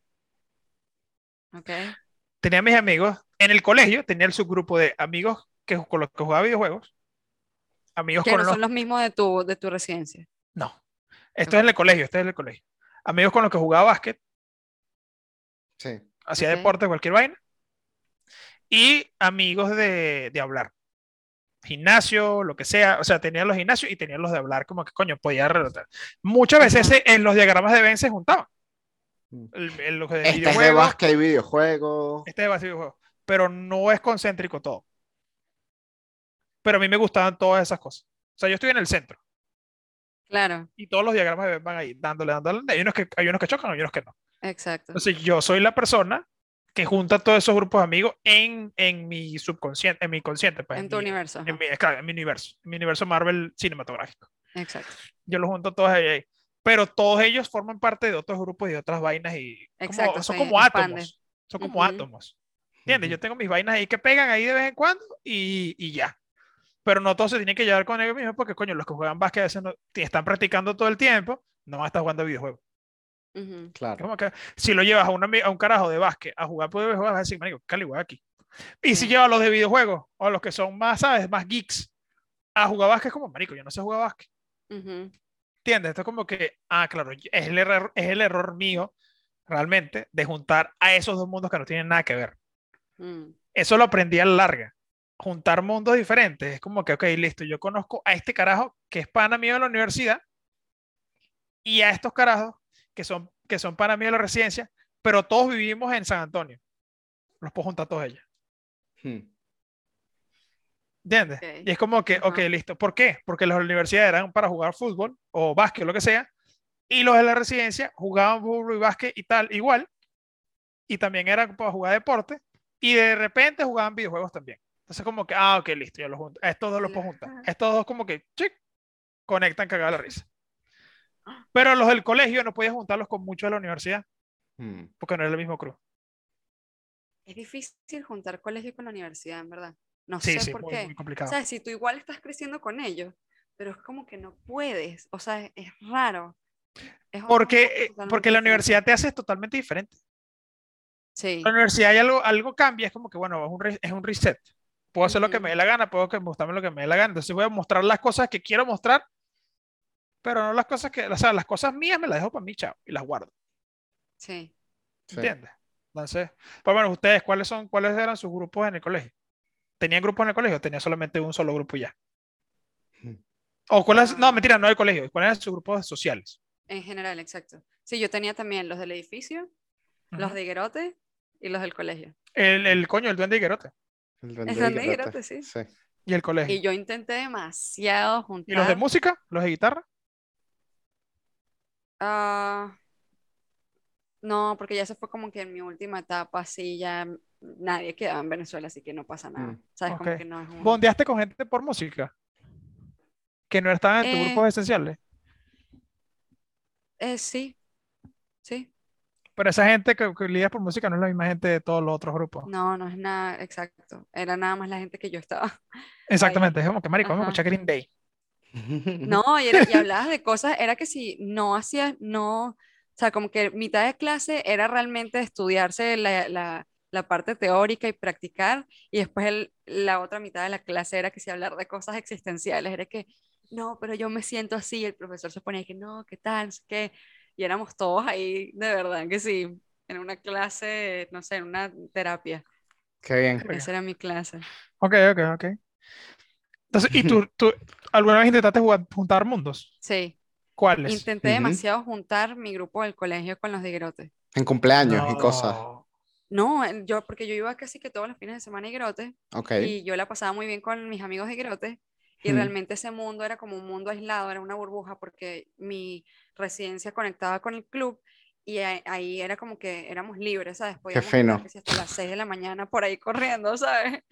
ok. Tenía mis amigos en el colegio, tenía el subgrupo de amigos que, con los que jugaba videojuegos. Amigos Que con no los son los mismos de tu, de tu residencia. No. Esto es en el colegio, esto es en el colegio. Amigos con los que jugaba básquet, Sí. hacía Ok. deporte, cualquier vaina. Y amigos de, de hablar. Gimnasio, lo que sea. O sea, tenía los gimnasios y tenía los de hablar, como que coño, podía relatar. Muchas veces en los diagramas de Venn se juntaban. Mm. El, el- Este es de videojuegos, básquet y videojuegos. este es de básquet y videojuegos. pero no es concéntrico todo. Pero a mí me gustaban todas esas cosas. O sea, yo estoy en el centro Claro, y todos los diagramas de Venn van ahí dándole, dándole. Hay unos que, hay unos que chocan, hay unos que no. exacto. Entonces yo soy la persona que junta todos esos grupos de amigos en, en mi subconsciente, en mi consciente, pues, En tu mi- universo. en mi, claro, en mi universo, en mi universo Marvel cinematográfico. Exacto. Yo los junto todos ahí, ahí. Pero todos ellos forman parte de otros grupos y de otras vainas y como- Exacto, son se como expande. átomos. Son como Ujú. átomos. ¿Entiendes? Yo tengo mis vainas ahí que pegan ahí de vez en cuando y, y ya. Pero no todos se tienen que llevar con ellos mismos porque, coño, los que juegan básquet a veces no, están practicando todo el tiempo, no van a estar jugando videojuegos. Claro. Como que si lo llevas a, un ami- a un carajo de básquet a jugar por videojuegos, vas a decir, marico, Cali, aquí. Y si llevas a los de videojuegos o a los que son más, ¿sabes? Más geeks a jugar básquet, es como, marico, yo no sé jugar básquet. Ujú. ¿Entiendes? Esto es como que, ah, claro, es el error, es el error mío realmente de juntar a esos dos mundos que no tienen nada que ver. Mm. Eso lo aprendí a la larga. Juntar mundos diferentes. Es como que, ok, listo, yo conozco a este carajo que es pana mío de la universidad y a estos carajos que son, que son pana mío de la residencia, pero todos vivimos en San Antonio. Los puedo juntar todos ellos. Hmm. ¿Entiendes? Ok. Y es como que, ok, Ajá. listo. ¿Por qué? Porque las universidades eran para jugar fútbol o básquet o lo que sea, y los de la residencia jugaban fútbol y básquet y tal, igual, y también eran para jugar deporte, y de repente jugaban videojuegos también. Entonces, como que, ah, ok, listo, ya los junto. A estos dos los puedo juntar. Estos dos, como que, chic, conectan cagada la risa. Pero los del colegio no podías juntarlos con muchos de la universidad, Hmm. porque no era el mismo crew. Es difícil juntar colegio con la universidad, en verdad. No Sí, sé sí, por muy, qué. muy complicado. ¿Sabes? Si tú igual estás creciendo con ellos, pero es como que no puedes. O sea, es, es raro. Es Porque, eh, porque la universidad te hace totalmente diferente. Sí. la universidad hay algo, algo cambia, es como que, bueno, es un, re- es un reset. Puedo hacer lo que me dé la gana, puedo que mostrarme lo que me dé la gana. Entonces voy a mostrar las cosas que quiero mostrar, pero no las cosas que, o sea, las cosas mías me las dejo para mí, chao, y las guardo. Sí. ¿Entiendes? Entonces, pues bueno, ustedes, ¿cuáles son, cuáles eran sus grupos en el colegio? ¿Tenían grupos en el colegio o tenía solamente un solo grupo ya? Hmm. O cuáles, no, Ah. mentira, no del colegio, ¿cuáles eran sus grupos sociales? En general, exacto. Sí, yo tenía también los del edificio, los Ujú. de Higuerote y los del colegio. El, el coño, el duende de Higuerote El El duende duende de Higuerote, Higuerote, sí. Sí. y el colegio. Y yo intenté demasiado ¿Y los de juntar. música? ¿Los de guitarra? Ah, no, porque ya se fue como que en mi última etapa, así ya nadie quedaba en Venezuela, así que no pasa nada. Mm, ¿Sabes? Como ok. que no es un... ¿Bondeaste con gente por música? Que no estaban en tus Eh, grupos esenciales. Eh, sí, sí. Pero esa gente que, que lidia por música no es la misma gente de todos los otros grupos. No, no es nada exacto. Era nada más la gente que yo estaba. Exactamente, es como que, marico, vamos a escuchar Green Day. No, y, era- y hablabas de cosas, era que si no hacías, no, o sea, como que mitad de clase era realmente estudiarse la, la- la parte teórica y practicar, y después el- la otra mitad de la clase era que si hablar de cosas existenciales, era que, no, pero yo me siento así, el profesor se ponía que no, ¿qué tal? Qué, y éramos todos ahí, de verdad que sí, en una clase, no sé, en una terapia, Qué bien. Esa era mi clase. Ok, ok, ok. Entonces, ¿y tú, tú alguna vez intentaste jugar- juntar mundos? Sí, ¿Cuáles? intenté Ujú. demasiado juntar mi grupo del colegio con los de Grote. En cumpleaños y cosas. No. No, yo, porque yo iba casi que todos los fines de semana a Iguerote Ok. y yo la pasaba muy bien con mis amigos de Iguerote y Hmm. realmente ese mundo era como un mundo aislado, era una burbuja porque mi residencia conectaba con el club y ahí era como que éramos libres, ¿sabes? Podíamos estar fino. que si hasta las 6 de la mañana por ahí corriendo, ¿sabes?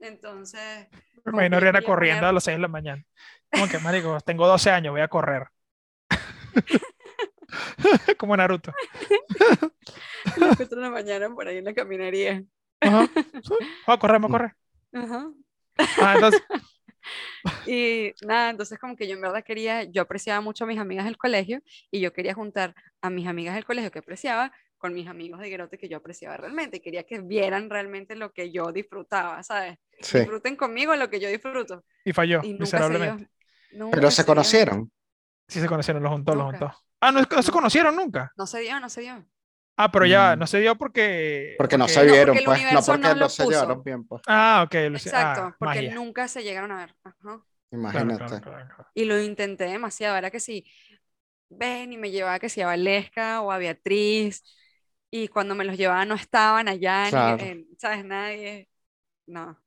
Entonces, Me imagino que a Rihanna quería corriendo a las 6 de la mañana. Como que, marico, tengo 12 años, voy a correr. [LAUGHS] Como Naruto. [LAUGHS] las 4 de la mañana por ahí en la caminaría. Ajá. [LAUGHS] Correr, voy a correr. Ajá. Ah, entonces, Y nada, entonces como que yo en verdad quería, yo apreciaba mucho a mis amigas del colegio y yo quería juntar a mis amigas del colegio que apreciaba con mis amigos de Guerote que yo apreciaba realmente y quería que vieran realmente lo que yo disfrutaba, ¿sabes? Sí. Disfruten conmigo lo que yo disfruto. y falló, Y se dio. miserablemente. nunca Pero se conocieron. Sí se conocieron, los juntó, los juntó. Ah, no, no se conocieron nunca. No se dio, no se dio. Ah, pero ya, Mm. no se dio porque... Porque no se No, vieron, porque el pues. No porque no no se llevaron bien, pues. Ah, ok. lo sé. Exacto, Ah, porque magia. nunca se llegaron a ver. Ajá. Imagínate. claro, claro, claro. Y lo intenté demasiado, era que si ven y me llevaba que si a Valesca o a Beatriz y cuando me los llevaba no estaban allá, ni Claro. en- ¿sabes? Nadie. No.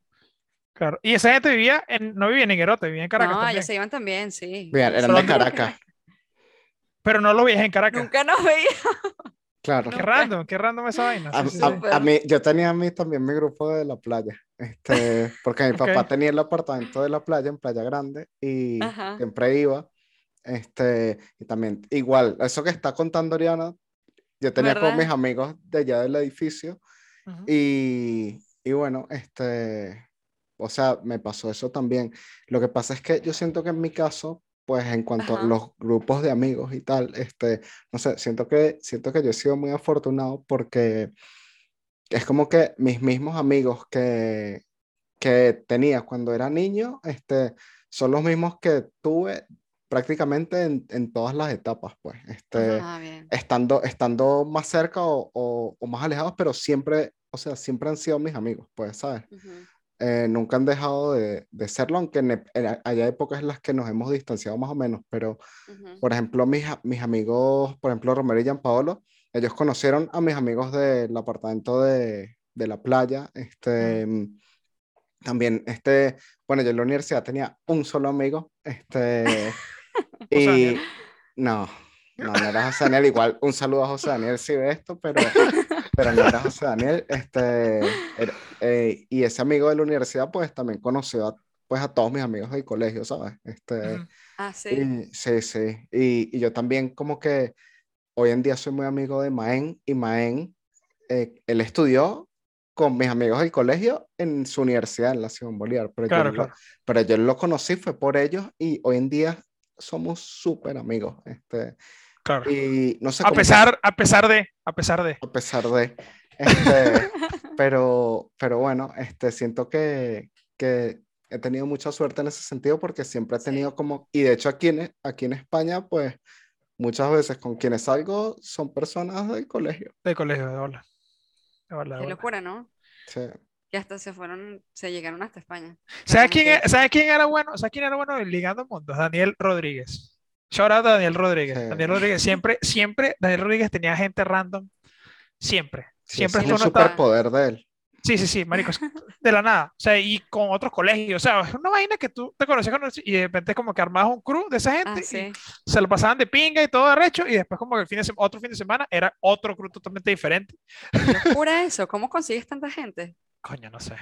Claro. Y esa gente vivía en, no vivía en Higuerote, vivía en Caracas no, ellos se iban también, sí. Bien, eran de. Caracas. [LAUGHS] Pero no lo veías en Caracas. Nunca nos veía. Claro. Qué random, qué random esa vaina. A, Sí, sí, a- sí. A mí, yo tenía a mí también mi grupo de la playa, este, porque mi [LAUGHS] papá tenía el apartamento de la playa en Playa Grande y Ajá. siempre iba, este, y también, igual, eso que está contando Oriana, yo tenía con ¿Verdad? mis amigos de allá del edificio Ujú. y, y bueno, este, o sea, me pasó eso también. Lo que pasa es que yo siento que en mi caso, pues en cuanto a Ajá. los grupos de amigos y tal, este, no sé, siento que, siento que yo he sido muy afortunado porque es como que mis mismos amigos que, que tenía cuando era niño, este, son los mismos que tuve prácticamente en, en todas las etapas, pues, este, Ah, estando, estando más cerca o, o- o más alejados, pero siempre, o sea, siempre han sido mis amigos, pues, ¿sabes? Ujú, Eh, nunca han dejado de, de serlo, aunque en en haya épocas en las que nos hemos distanciado más o menos, pero, ujú. por ejemplo, mis, mis amigos, por ejemplo, Romero y Gianpaolo, ellos conocieron a mis amigos del apartamento de, de la playa, este, también, este, bueno, yo en la universidad tenía un solo amigo, este, [LAUGHS] [LAUGHS] y Daniel. no, no, no era José Daniel, igual un saludo a José Daniel si ve esto, pero, [LAUGHS] pero no era José Daniel, este, era- eh, y ese amigo de la universidad, pues también conoció a, pues, a todos mis amigos del colegio, ¿sabes? Este. Ah, sí. y- sí, sí, y, y yo también como que hoy en día soy muy amigo de Maén, y Maén, eh, él estudió con mis amigos del colegio en su universidad, en la Simón Bolívar, pero yo Claro, lo- claro. pero yo lo conocí fue por ellos y hoy en día somos súper amigos. Este, Claro. y no sé A pesar, a pesar de, a pesar de. a pesar de, este, [LAUGHS] pero, pero bueno, este, siento que, que he tenido mucha suerte en ese sentido porque siempre he Sí. tenido como, y de hecho aquí en, aquí en España, pues muchas veces con quienes salgo son personas del colegio. De colegio, de bola. De bola, de Qué locura, ¿no? Sí. Que hasta se fueron, se llegaron hasta España. ¿Sabes quién, que- e- ¿sabes quién era bueno? ¿Sabes quién era bueno ligando mundos? Daniel Rodríguez. Shout out a Daniel Rodríguez. Sí. Daniel Rodríguez siempre, siempre, Daniel Rodríguez tenía gente random. Siempre. Sí, Siempre estuvo es un superpoder de él. Sí, sí, sí, maricos, de la nada. O sea, y con otros colegios. O sea, es una vaina que tú te conocías con y de repente como que armabas un crew de esa gente Ah, y sí. se lo pasaban de pinga y todo arrecho y después como que el fin de otro fin de semana era otro crew totalmente diferente. Qué locura eso. ¿Cómo consigues tanta gente? Coño, no sé.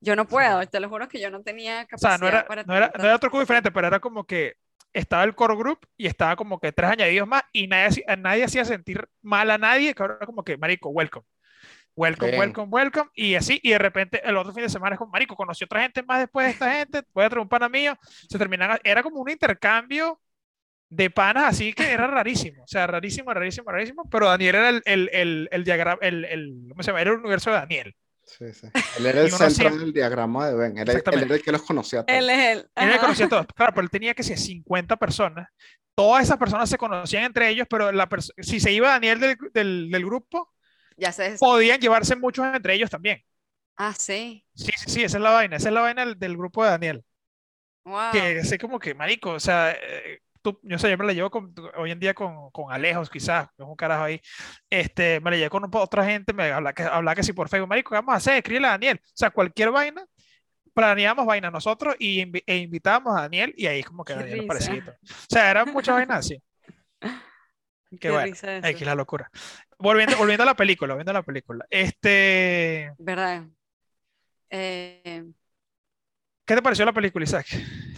Yo no puedo, te lo juro que yo no tenía O sea, capacidad no era, para no era, no era otro gente. diferente, pero era como que estaba el core group y estaba como que tres añadidos más y nadie, hacía- nadie hacía sentir mal a nadie, que era como que, marico, welcome. Welcome, Bien. welcome, welcome. Y así, y de repente el otro fin de semana es como, marico, conocí otra gente más después de esta gente, voy a traer un pana mío. Se terminan, era como un intercambio de panas, así que era rarísimo. O sea, rarísimo, rarísimo, rarísimo. Pero Daniel era el, el, el, el diagrama, el, el, ¿cómo se llama? Era el universo de Daniel. Sí, sí. Él era el centro del diagrama de Ben. Él, él era el que los conocía a todos. Él es él. Él le Ajá. conocía a todos. Claro, pero él tenía que ser 50 personas. Todas esas personas se conocían entre ellos, pero la si se iba Daniel del, del, del grupo, Ya sé. podían llevarse muchos entre ellos también. Ah, sí. Sí, sí, sí, esa es la vaina. Esa es la vaina del, del grupo de Daniel. Wow. Que sé como que, marico, o sea, eh, tú, yo sé, yo me la llevo con, hoy en día con, con Alejos, quizás, que es un carajo ahí. Este, me la llevo con otra gente, me habla que, habla que si por Facebook, marico, ¿qué vamos a hacer? Escríbele a Daniel. O sea, cualquier vaina, planeamos vaina nosotros y e invitábamos a Daniel y ahí como que Daniel todo. O sea, eran muchas vainas así. [LAUGHS] Qué Qué bueno. X la locura. Volviendo, volviendo a la película, volviendo a la película. Este, ¿Verdad? Eh, ¿qué te pareció la película, Isaac?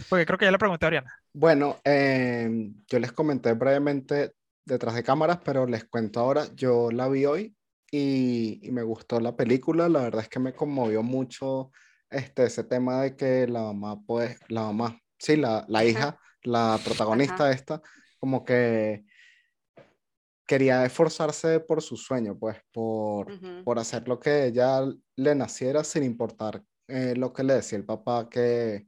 Porque creo que ya le pregunté a Oriana. Bueno, eh, yo les comenté brevemente detrás de cámaras, pero les cuento ahora, yo la vi hoy y, y me gustó la película, la verdad es que me conmovió mucho este, ese tema de que la mamá, pues, la mamá, sí, la, la hija, la protagonista esta, como que quería esforzarse por su sueño, pues, por, ujú. por hacer lo que ella le naciera sin importar eh, lo que le decía el papá que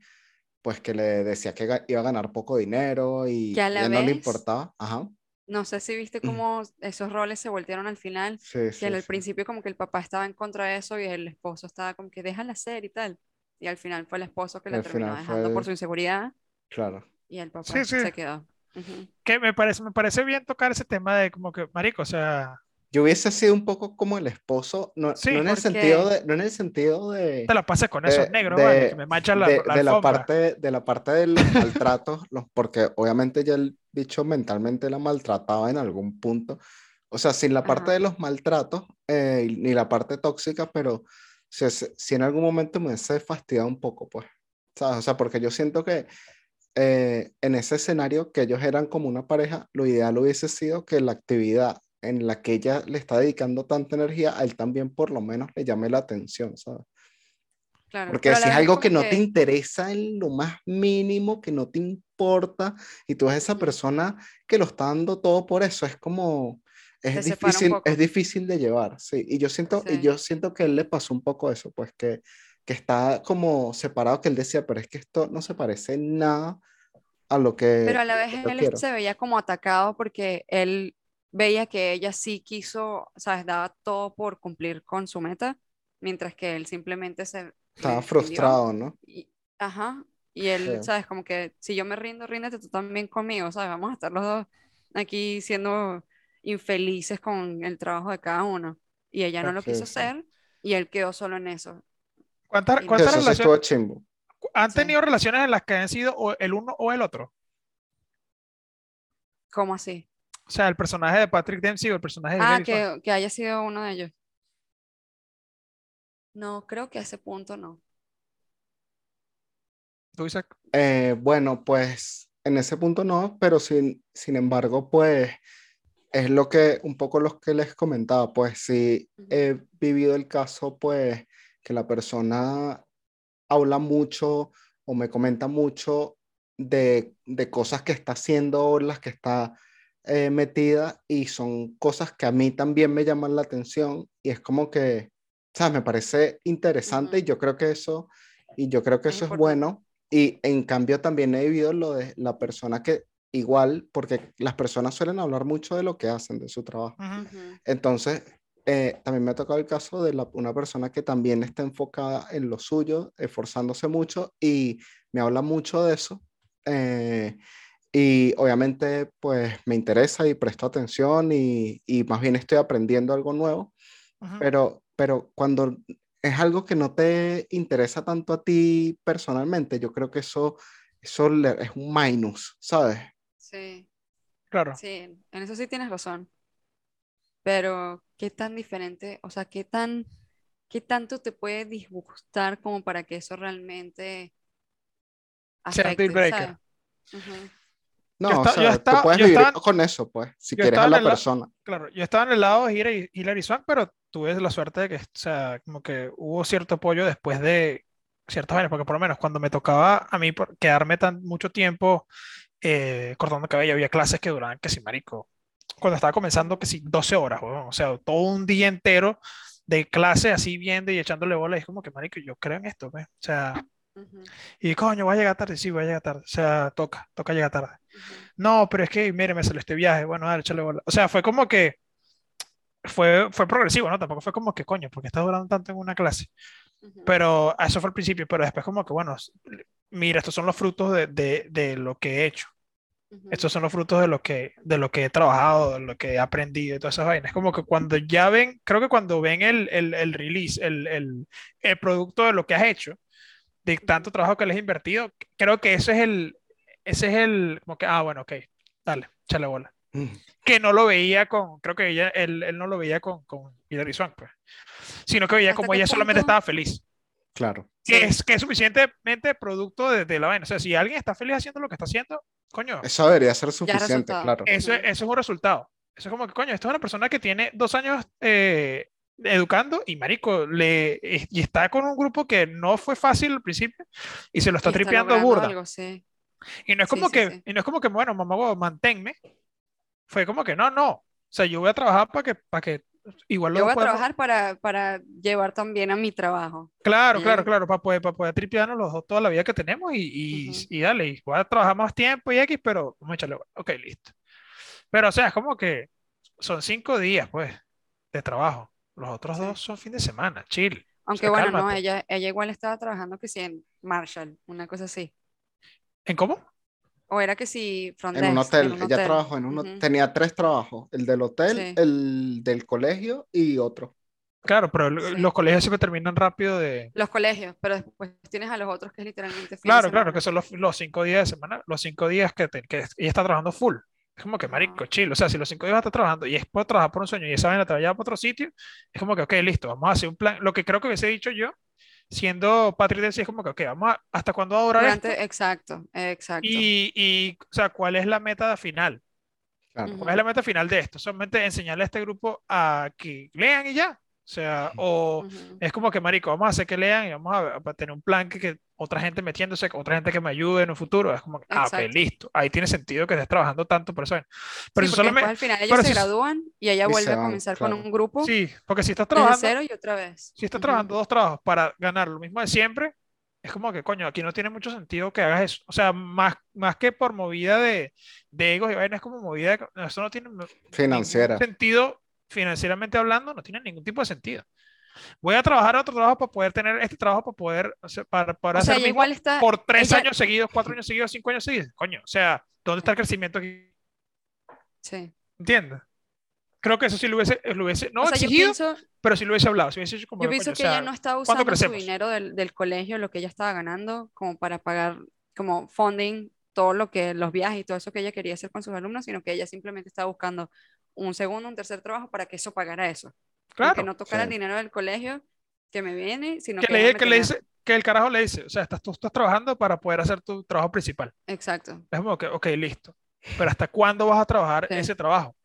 pues que le decía que iba a ganar poco dinero y Que a la ella no le vez- importaba. Ajá. No sé si viste cómo esos roles se voltearon al final. Sí, Que sí, al sí. principio como que el papá estaba en contra de eso y el esposo estaba como que déjala hacer y tal. Y al final fue el esposo que la terminó dejando fue por su inseguridad Claro. y el papá Sí, sí. se quedó. Ujú. Que me parece, me parece bien tocar ese tema de como que, marico, o sea, yo hubiese sido un poco como el esposo, no, Sí, no en el ¿por sentido de, no en el sentido de, Te la pases con esos negros, vale, que me manchan la, de, la de la parte, de la parte de los maltratos, los, porque obviamente ya el bicho mentalmente la maltrataba en algún punto. O sea, sin la parte Ajá. de los maltratos, eh, ni la parte tóxica, pero si, si en algún momento me hubiese fastidiado un poco, pues, ¿sabes? O sea, porque yo siento que eh, en ese escenario que ellos eran como una pareja, lo ideal hubiese sido que la actividad en la que ella le está dedicando tanta energía, a él también por lo menos le llame la atención, ¿sabes? Claro, Porque si es algo que no te interesa en lo más mínimo, que no te importa, y tú ves a esa persona que lo está dando todo por eso, es como, es difícil, es difícil de llevar, sí. Y yo siento, y yo siento que él le pasó un poco eso, pues que, que está como separado, que él decía, pero es que esto no se parece en nada a lo que Pero a la vez él quiero. se veía como atacado porque él veía que ella sí quiso, ¿sabes? Daba todo por cumplir con su meta, mientras que él simplemente se Estaba frustrado, ¿no? Y, ajá. Y él, Sí. ¿sabes? Como que si yo me rindo, ríndete tú también conmigo, ¿sabes? Vamos a estar los dos aquí siendo infelices con el trabajo de cada uno. Y ella no lo Sí, quiso sí. hacer y él quedó solo en eso. ¿Cuántas, sí relaciones han Sí. tenido relaciones en las que han sido o el uno o el otro? ¿Cómo así? O sea, el personaje de Patrick Dempsey o el personaje de Ah, que, que haya sido uno de ellos. No, creo que a ese punto no. Tú, Isaac. Eh, bueno, pues en ese punto no, pero sin, sin embargo, pues es lo que, un poco los que les comentaba, pues sí he vivido el caso, pues que la persona habla mucho o me comenta mucho de, de cosas que está haciendo o las que está eh, metida y son cosas que a mí también me llaman la atención y es como que, ¿sabes? Me parece interesante y Ujú. yo creo que eso, y yo creo que Es eso es importante. bueno y en cambio también he vivido lo de la persona que igual, porque las personas suelen hablar mucho de lo que hacen, de su trabajo. Ujú. Ujú. Entonces, eh, también me ha tocado el caso de la- una persona que también está enfocada en lo suyo, esforzándose mucho y me habla mucho de eso. eh, y obviamente, pues me interesa y presto atención y, y más bien estoy aprendiendo algo nuevo, Ujú. pero, pero cuando es algo que no te interesa tanto a ti personalmente, yo creo que eso, eso es un minus, ¿sabes? Sí, Claro. sí, en eso sí tienes razón. Pero, ¿qué tan diferente, o sea, qué tan, qué tanto te puede disgustar como para que eso realmente Sea un afecte, deal breaker. ¿sabes? Ujú. No, Yo o esta- yo sea, estaba- tú puedes yo vivir estaba- con eso, pues, si quieres a la el la- persona. Claro, yo estaba en el lado de Hilary, Hilary Swank, pero tuve la suerte de que, o sea, como que hubo cierto apoyo después de ciertas vainas, porque por lo menos cuando me tocaba a mí por quedarme tan mucho tiempo eh, cortando cabello, había clases que duraban que si marico. Cuando estaba comenzando, que si 12 horas, weón, o sea, todo un día entero de clase así viendo y echándole bola, y es como que marico, yo creo en esto, pues. O sea, Y coño, voy a llegar tarde, sí, voy a llegar tarde, o sea, toca, toca llegar tarde. ujú. No, pero es que, mire, me salió este viaje, bueno, dale, échale bola. O sea, fue como que fue, fue progresivo, ¿no? Tampoco fue como que, coño, porque está durando tanto en una clase. Ujú. Pero eso fue al principio, pero después como que, bueno, mira, estos son los frutos de, de, de lo que he hecho. Estos son los frutos de lo que, de lo que he trabajado, de lo que he aprendido y todas esas vainas. Como que cuando ya ven, creo que cuando ven el, el, el release, el, el, el producto de lo que has hecho, de tanto trabajo que les he invertido, creo que ese es el, ese es el, como que, ah, bueno, ok, dale, échale bola. Mm, Que no lo veía con, creo que ella, él, él no lo veía con, con Hilary Swank, pues, sino que veía ¿Hasta como ella solamente estaba feliz. Claro. Que es, que es suficientemente producto de, de la vaina. O sea, si alguien está feliz haciendo lo que está haciendo, coño, Eso debería ser suficiente, claro. eso, eso es un resultado. Eso es como que, coño, esto es una persona que tiene dos años eh, educando y marico, le, y y está con un grupo que no fue fácil al principio y se lo está está tripeando burda. algo, sí. Y no es Sí, como sí, que, sí. y no es como que, bueno, mamá, manténme. Fue como que, no, no. O sea, yo voy a trabajar para que, para que igual Yo voy a trabajar para, para llevar también a mi trabajo. Claro, claro, Bien. claro, para poder, para poder tripearnos los dos toda la vida que tenemos y, y, Ujú. y dale, y voy a trabajar más tiempo y X, pero vamos a echarle, ok, listo. Pero, o sea, es como que son cinco días, pues, de trabajo. Los otros Sí. dos son fin de semana, chill. Aunque sea, bueno, no, cálmate. ella, ella igual estaba trabajando que sí en Marshall, una cosa así. ¿En cómo? O era que si front En un hotel. un Ella hotel. trabajó en un Ujú. hotel. Tenía tres trabajos: el del hotel, Sí. el del colegio y otro. Claro, pero Sí. los colegios siempre terminan rápido de... Los colegios, pero después tienes a los otros que es literalmente fin de Claro, claro, semana. que son los, los cinco días de semana, los cinco días que, te- que ella está trabajando full. Es como que, marico, chill. O sea, si los cinco días está trabajando y es por trabajar por un sueño y esa vaina te va a llevar para otro sitio, es como que, ok, listo, vamos a hacer un plan. Lo que creo que hubiese dicho yo, siendo Patrick Dempsey, es como que, ok, vamos a, ¿hasta cuándo va a durar esto? Durante, exacto, exacto. Y, y, o sea, ¿cuál es la meta final? Claro. ¿Cuál es la meta final de esto? Solamente enseñarle a este grupo a que lean y ya. O sea, o Ujú. es como que, marico, vamos a hacer que lean y vamos a, a tener un plan que, que otra gente metiéndose, otra gente que me ayude en un futuro. Es como, que, ah, ok, Exacto. listo. Ahí tiene sentido que estés trabajando tanto por eso. Pero Sí, solamente, al final ellos se si- gradúan y ella Y vuelve a comenzar con claro. un grupo sí, porque si estás desde trabajando, cero y otra vez. si estás Ujú. trabajando dos trabajos para ganar lo mismo de siempre, es como que, coño, aquí no tiene mucho sentido que hagas eso. O sea, más, más que por movida de, de egos y vainas, es como movida de, eso no tiene Financiera. sentido financieramente hablando, no tiene ningún tipo de sentido. Voy a trabajar otro trabajo para poder tener este trabajo para poder, o sea, para, para O sea, hacer mismo igual está, por tres ella- años seguidos, cuatro años seguidos, cinco años seguidos. Coño, o sea, ¿dónde está el crecimiento aquí? sí. ¿Entiendes? Creo que eso sí lo hubiese, lo hubiese no O sea, exigido, pienso, pero sí lo hubiese hablado. Si hubiese dicho como, yo coño, pienso o que sea, ella no ¿cuándo usando su dinero del, del colegio, lo que ella estaba ganando, como para pagar como funding todo lo que los viajes y todo eso que ella quería hacer con sus alumnos, sino que ella simplemente estaba buscando un segundo, un tercer trabajo para que eso pagara eso. Claro. que no tocara el dinero del colegio que me viene, sino que que, le, que le dice, que el carajo le dice, o sea, estás, tú estás trabajando para poder hacer tu trabajo principal. Exacto. Es como que, ok, listo. Pero ¿hasta cuándo vas a trabajar Sí. ese trabajo?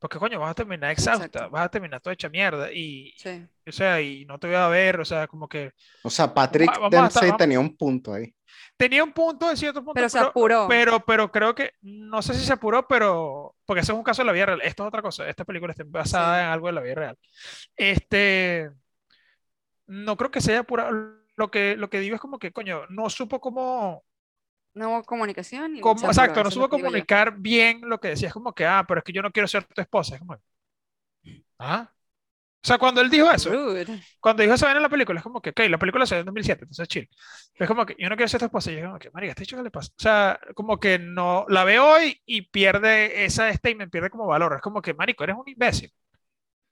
Porque, coño, vas a terminar exhausta, Exacto. vas a terminar toda hecha mierda y, Sí. o sea, y no te voy a ver, o sea, como que O sea, Patrick Vamos a- vamos a estar- Dempsey vamos- tenía un punto ahí. tenía un punto de cierto punto, Pero se pero, apuró. pero, pero creo que, no sé si se apuró, pero, porque ese es un caso de la vida real, esto es otra cosa, esta película está basada Sí. en algo de la vida real. Este, no creo que se haya apurado, lo que, lo que digo es como que, coño, no supo cómo, No hubo comunicación y se apuró, exacto, eso no supo comunicar bien lo que decía, es como que, ah, pero es que yo no quiero ser tu esposa, es como, ah, o sea, cuando él dijo eso, Rude. cuando dijo vaina en la película, es como que, ok, la película salió en 2007, entonces chill. Pero es como que yo no quiero ser tu esposa. Y yo como que, marica, ¿este hecho qué le pasa? O sea, como que no, la ve hoy y pierde esa statement, pierde como valor. Es como que, marico, eres un imbécil.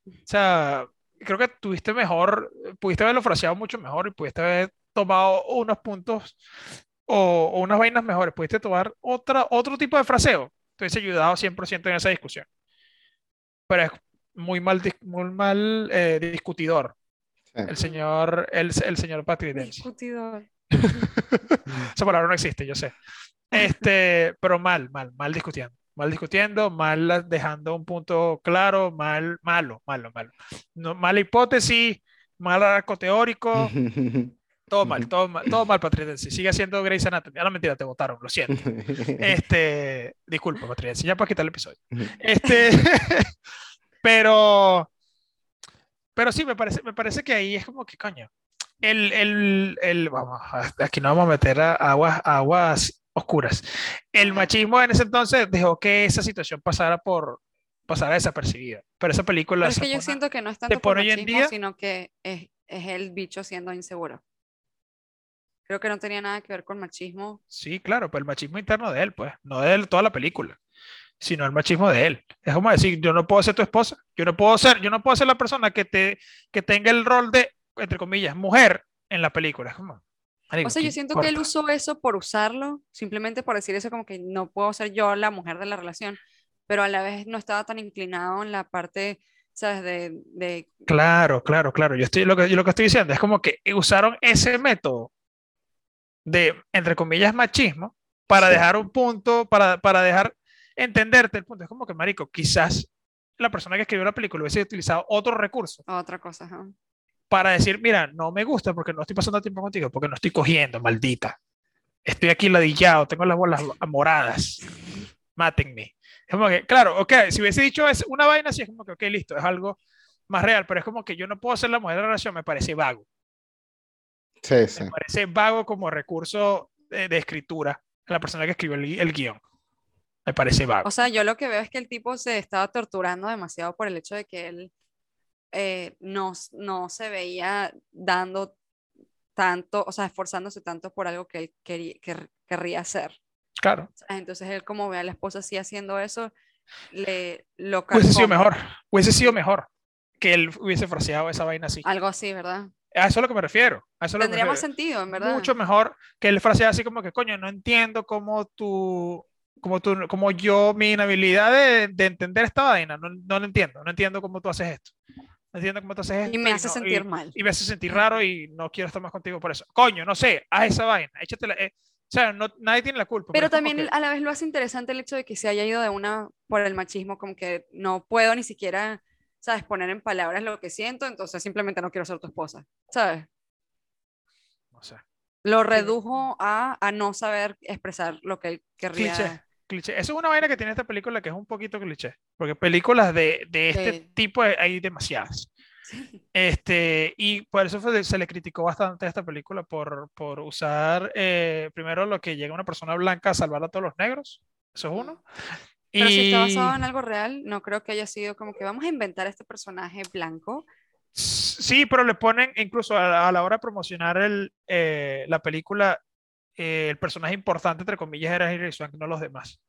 O sea, creo que tuviste mejor, pudiste haberlo fraseado mucho mejor y pudiste haber tomado unos puntos o, o unas vainas mejores. Pudiste tomar otra, otro tipo de fraseo. Te hubiese ayudado 100% en esa discusión. Pero es muy mal, muy mal eh, discutidor. Sí. El señor, el, el señor Patrick Dempsey. Discutidor. [LAUGHS] Esa palabra no existe, yo sé. Este, pero mal, mal, mal discutiendo. Mal discutiendo, mal dejando un punto claro, mal, malo, malo, malo. No, mala hipótesis, mal arco teórico, [LAUGHS] todo mal, todo mal, todo mal, Patrick Dempsey. Sigue haciendo Grey's Anatomy. Ah, no, mentira, te votaron, lo siento. [LAUGHS] Este, disculpa, Patrick Dempsey, ya puedes quitar el episodio. Este, [LAUGHS] pero, pero sí, me parece, me parece que ahí es como que, coño, el, el, el, vamos, aquí no vamos a meter a aguas, a aguas oscuras. El machismo en ese entonces dejó que esa situación pasara por, pasara desapercibida. Pero esa película Pero es que yo pone- siento que no es tanto por pone hoy en machismo, día- sino que es, es el bicho siendo inseguro. Creo que no tenía nada que ver con machismo. Sí, claro, pero el machismo interno de él, pues, no de él, toda la película, sino el machismo de él. Es como decir, yo no puedo ser tu esposa, yo no puedo ser, yo no puedo ser la persona que te, que tenga el rol de, entre comillas, mujer en la película. Como, O sea, ¿qué yo siento que él importa? usó eso por usarlo, simplemente por decir eso como que no puedo ser yo la mujer de la relación, pero a la vez no estaba tan inclinado en la parte, ¿sabes? De, de Claro, claro, claro. Yo estoy, lo que, yo lo que estoy diciendo es como que usaron ese método de, entre comillas, machismo para Sí. dejar un punto, para, para dejar entenderte el punto. Es como que, marico, quizás la persona que escribió la película hubiese utilizado otro recurso otra cosa. ajá. para decir, mira, no me gusta porque no estoy pasando tiempo contigo, porque no estoy cogiendo, maldita. Estoy aquí ladillado, tengo las bolas moradas. Mátenme. Es como que, claro, ok, si hubiese dicho es una vaina así, es como que, ok, listo, es algo más real, pero es como que yo no puedo ser la mujer de la relación, me parece vago. Sí, sí. Me parece vago como recurso de, de escritura a la persona que escribió el, el guion. Me parece vago. O sea, yo lo que veo es que el tipo se estaba torturando demasiado por el hecho de que él eh, no, no se veía dando tanto, o sea, esforzándose tanto por algo que él quería, quer- querría hacer. Claro. Entonces él como ve a la esposa así haciendo eso, le lo Hubiese sido mejor. Hubiese sido mejor que él hubiese fraseado esa vaina así. Algo así, ¿verdad? A eso es lo que me refiero. A eso Tendría más sentido, en verdad. Mucho mejor que él fraseara así como que, coño, no entiendo cómo tú, como tú, como yo, mi inhabilidad de, de entender esta vaina, no, no lo entiendo. No entiendo cómo tú haces esto. No entiendo cómo tú haces esto. Y me hace no- sentir y- mal. y me hace sentir raro y no quiero estar más contigo por eso. Coño, no sé, haz esa vaina, échatela. eh, o sea, no, nadie tiene la culpa. Pero como también que- a la vez lo hace interesante el hecho de que se haya ido de una por el machismo, como que no puedo ni siquiera, ¿sabes? Poner en palabras lo que siento, entonces simplemente no quiero ser tu esposa, ¿sabes? no sé, Lo redujo a, a no saber expresar lo que él querría. cliché, cliché. Eso es una vaina que tiene esta película que es un poquito cliché, porque películas de, de este Sí. tipo hay- demasiadas. Este, y por eso fue- se le criticó bastante a esta película por, por usar eh, primero lo que llega una persona blanca a salvar a todos los negros. Eso es uno. Pero si está basado en algo real, no creo que haya sido como que vamos a inventar este personaje blanco. Sí, pero le ponen, incluso a la, a la hora de promocionar el, eh, la película, eh, el personaje importante, entre comillas, era Hilary Swank, no los demás.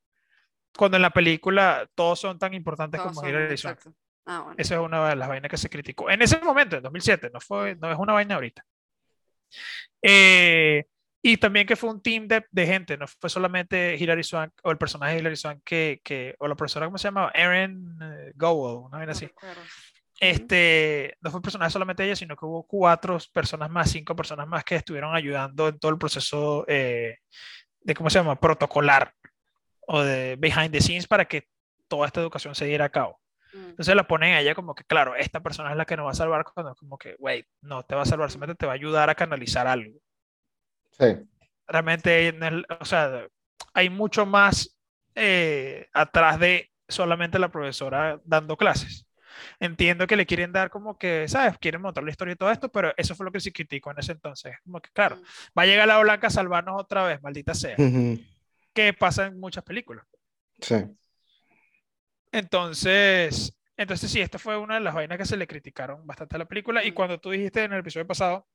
Cuando en la película todos son tan importantes Todos como Hilary Swank. Ah, bueno. Esa es una de las vainas que se criticó. En ese momento, en 2007, no, fue, no es una vaina ahorita. Eh, y también que fue un team de, de gente, no fue solamente Hilary Swank o el personaje de Hilary Swank que, que o la profesora, ¿cómo se llama? Erin eh, Gowell, una No así. recuerdo. Este, no fue personaje solamente ella, sino que hubo cuatro personas más, cinco personas más que estuvieron ayudando en todo el proceso eh, de, ¿cómo se llama? Protocolar o de behind the scenes para que toda esta educación se diera a cabo. Mm. Entonces la ponen a ella como que, claro, esta persona es la que nos va a salvar cuando es como que, wait, no te va a salvar, simplemente te va a ayudar a canalizar algo. Sí. Realmente, en el- o sea, hay mucho más eh, atrás de solamente la profesora dando clases. Entiendo que le quieren dar como que, ¿sabes? Quieren montar la historia y todo esto, pero eso fue lo que se criticó en ese entonces. Como que, claro, va a llegar la blanca a salvarnos otra vez, maldita sea. Ujú. Que pasa en muchas películas. Sí. Entonces, entonces sí, esta fue una de las vainas que se le criticaron bastante a la película. Y cuando tú dijiste en el episodio pasado,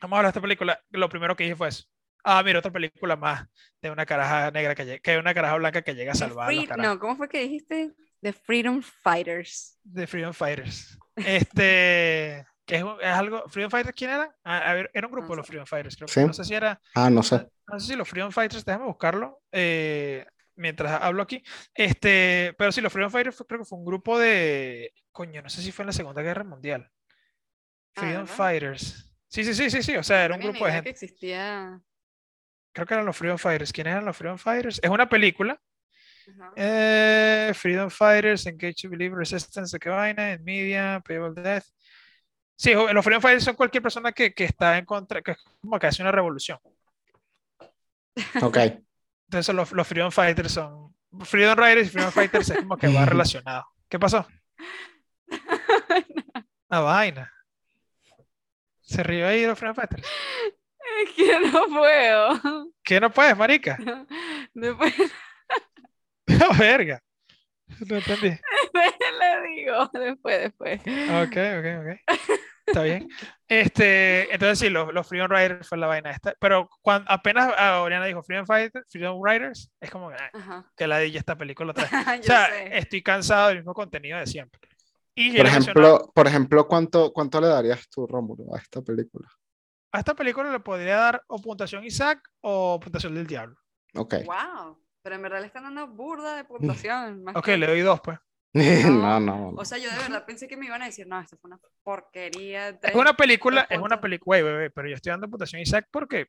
vamos a hablar de esta película, lo primero que dije fue eso. Ah, mira, otra película más de una caraja negra que llega, que una caraja blanca que llega a The salvar a Free- no, ¿cómo fue que dijiste? The Freedom Fighters. de Freedom Fighters. Este, [LAUGHS] que es, algo, Freedom Fighters, ¿quién eran? Ah, a ver, era un grupo No los. Freedom Fighters, creo que. Sí. No sé si era, Ah, no sé. no sé si los Freedom Fighters, déjame buscarlo eh, mientras hablo aquí. Este, pero sí, los Freedom Fighters fue- creo que fue un grupo de, coño, no sé si fue en la Segunda Guerra Mundial. Ah, Freedom. Fighters. Sí, sí, sí, sí, sí, o sea, era un grupo de gente. que existía. Creo que eran los Freedom Fighters. ¿Quiénes eran los Freedom Fighters? Es una película. Ajá. Eh, Freedom Fighters, Engage to Believe, Resistance, ¿de qué vaina? En Media, Payable Death. Sí, los Freedom Fighters son cualquier persona que, que está en contra, que es como que hace una revolución. Ok. Entonces los, los Freedom Fighters son, Freedom Riders y Freedom Fighters es como que va [LAUGHS] relacionado. ¿Qué pasó? [LAUGHS] La vaina. Se rió ahí los Freedom Fighters. Es que no puedo. ¿Qué no puedes, marica? Después [LAUGHS] No, [LAUGHS] verga. No entendí. le digo. Después, después. Ok, ok, ok. Está bien. Este, entonces sí, los, los Freedom Riders fue la vaina esta. Pero cuando apenas ah, Oriana dijo Freedom Fighters, Freedom Riders, es como que, ah, que la DJ esta película otra vez. [LAUGHS] O sea, sé. estoy cansado del mismo contenido de siempre. Y Por ejemplo, por ejemplo, ¿cuánto, cuánto le darías tú, Rómulo, a esta película? a esta película le podría dar o puntuación Isaac o puntuación del diablo. Ok. Wow. Pero en verdad le están dando burda de [LAUGHS] puntuación. más Ok, que- le doy dos, pues. [LAUGHS] no, no, no. O sea, yo de verdad pensé que me iban a decir, no, esto fue una porquería. Es tres- una película, es una puntos". película, güey, güey, pero yo estoy dando puntuación Isaac porque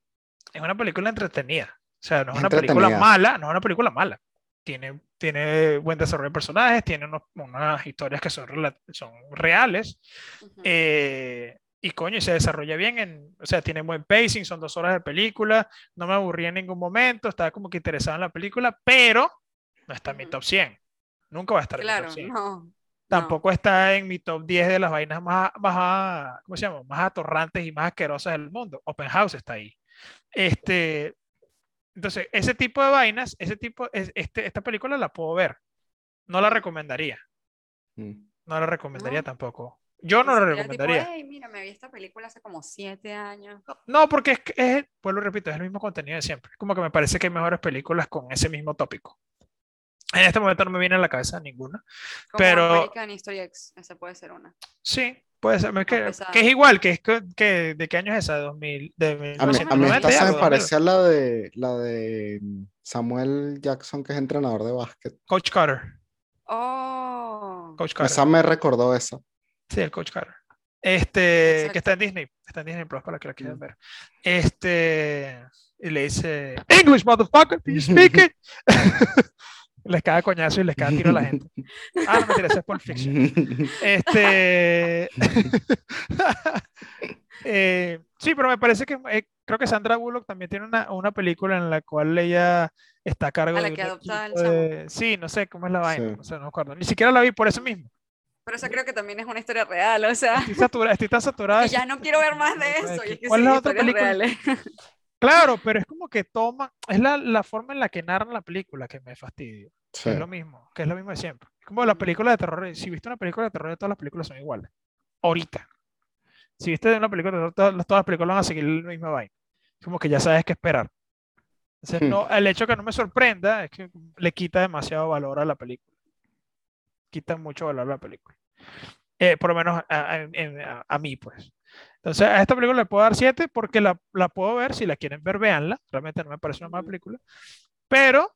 es una película entretenida. O sea, no es una película mala, no es una película mala. Tiene, tiene buen desarrollo de personajes, tiene unos- unas historias que son, son reales. Ujú. eh, y coño, y se desarrolla bien, en, o sea, tiene buen pacing, son dos horas de película, no me aburrí en ningún momento, estaba como que interesado en la película, pero no está en mi top 100. Nunca va a estar en mi Claro, top 100. no. no. Tampoco está en mi top 10 de las vainas más, más, ¿cómo se llama? Más atorrantes y más asquerosas del mundo. Open House está ahí. Este, entonces, ese tipo de vainas, ese tipo, es- este, esta película la puedo ver. No la recomendaría. Mm. No la recomendaría No. tampoco. Yo no tipo, recomendaría. "Ey, mira, me vi esta película hace como siete años. No, no, porque es, es, pues lo repito, es el mismo contenido de siempre. Como que me parece que hay mejores películas con ese mismo tópico. En este momento no me viene a la cabeza ninguna. Como Pero- American History X, esa puede ser una. Sí, puede ser. es que, es igual, que es que, que- ¿de qué año es esa? ¿De 2000? De A mí, a mí 1990 esta me 2000. parece a la de, la de Samuel Jackson, que es entrenador de básquet. Coach Carter. Oh, Coach Carter. Esa me recordó esa. Sí, el Coach Carter. Este, Exacto. que está en Disney, está en Disney Plus para que la quieran ver. Este, y le dice, English, motherfucker, do you speak it? [LAUGHS] les cae coñazo y les cae tiro a la gente. [LAUGHS] Ah, no, mentira, ese es Pulp Fiction. Este, [LAUGHS] eh, sí, pero me parece que, eh, creo que Sandra Bullock también tiene una, una película en la cual ella está a cargo A la de que adopta de- Sí, no sé cómo es la vaina, Sí. no sé, no me acuerdo. Ni siquiera la vi por eso mismo. pero esa creo que también es una historia real, o sea, Estoy, satura- estoy tan saturada. [LAUGHS] ya no quiero ver más de eso. ¿qué- Y es que cuál es la otra película? reales. Claro, pero es como que toma, es la, la forma en la que narran la película que me fastidia. Sí. Es lo mismo, que es lo mismo de siempre. Es como la película de terror, si viste una película de terror, todas las películas son iguales. Ahorita. Si viste una película de terror, todas, las- todas las películas van a seguir la misma vaina. Es como que ya sabes qué esperar. Entonces, Hmm. no, el hecho que no me sorprenda es que le quita demasiado valor a la película. Quita mucho valor a la película. Eh, por lo menos a, a- a- a mí, pues. Entonces, a esta película le puedo dar 7 porque la, la puedo ver. Si la quieren ver, véanla. Realmente no me parece una mala película. Pero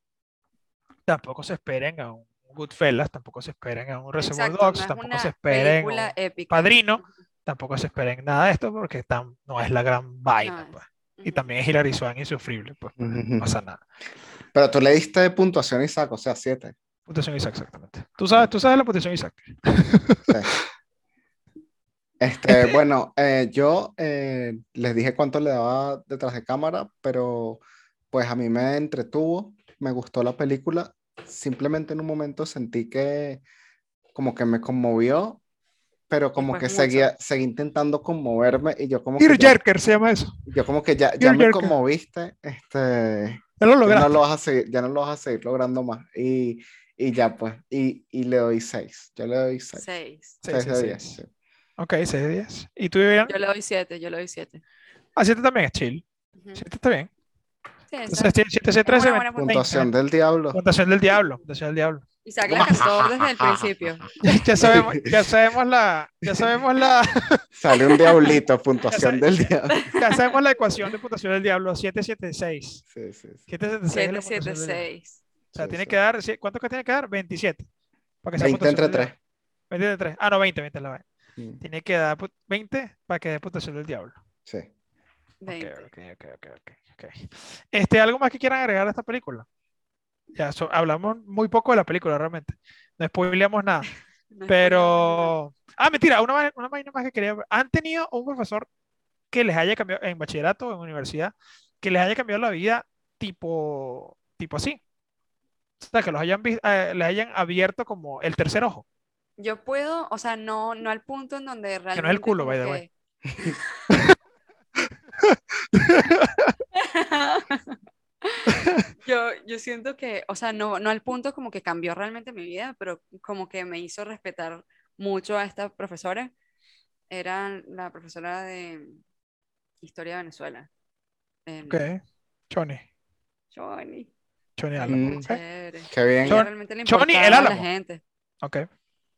tampoco se esperen a un Goodfellas, tampoco se esperen a un Reservoir Exacto, Dogs, no tampoco se esperen a un. Padrino, tampoco se esperen nada de esto porque tam- no es la gran vaina. No pues. es. Y Ujú. también es Hilary Swank insufrible, pues, pues, no Ujú. pasa nada. Pero tú le diste puntuación Isaac, o sea, 7. Puntuación Isaac, exactamente. Tú sabes, tú sabes la puntuación Isaac. [LAUGHS] Este, bueno, eh, yo eh, les dije cuánto le daba detrás de cámara, pero pues a mí me entretuvo, me gustó la película. Simplemente en un momento sentí que como que me conmovió, pero como que mucho. seguía, seguí intentando conmoverme y yo como que ya, Tearjerker se llama eso. yo como que ya, ya me jerker. conmoviste, este, Ya lo ya no lo vas a seguir, ya no lo vas a seguir logrando más. Y, y ya pues, y, y le doy 6, yo le doy 6. Seis. Sí, 6 sí, de sí. 10. sí. Ok, 6 de 10. ¿Y tú, Vivian? Yo le doy siete, yo le doy siete. Ah, 7 también es chill. Ujú. 7 está bien. Sí, Entonces, 7, 7, 7, es una 13, buena 20. Puntuación del diablo. Puntuación del diablo. Puntuación del diablo. Isaac la cantó desde el principio. Ya, [LAUGHS] ya sabemos, ya sabemos la, ya sabemos la, [LAUGHS] Sale un diablito, puntuación del diablo. ya sabemos la ecuación de puntuación del diablo. 776. Sí, sí, sí. 776 es la Siete, puntuación siete, del diablo. seis. O sea, Sí, tiene sí. que dar, ¿cuánto que tiene que dar? 27. Para que sea 20 puntuación entre del 3. diablo. 20 entre 3. Ah, no, 20, 20 es la vaina. Tiene que dar pu- 20 para que dé puntuación del diablo. Sí. Ok, Veinte. ok, ok, ok, ok, ok. Este, ¿algo más que quieran agregar a esta película? Ya, so- hablamos muy poco de la película realmente. No spoileamos nada. [LAUGHS] No. Pero. Ah, mentira, una, una vaina más que quería ver. ¿Han tenido un profesor que les haya cambiado en bachillerato o en universidad, que les haya cambiado la vida tipo, tipo así? O sea, que los hayan eh, les hayan abierto como el tercer ojo. Yo puedo, o sea, no, no al punto en donde realmente. no es el culo, by the way. que- [LAUGHS] yo, yo siento que, o sea, no, no al punto como que cambió realmente mi vida, pero como que me hizo respetar mucho a esta profesora. Era la profesora de Historia de Venezuela. en Ok. Choni. Johnny. Choni Mm. Álamo. Muy Ok. chévere. Qué bien. Chon- realmente le Johnny el importaba a la Álamo. gente. Ok.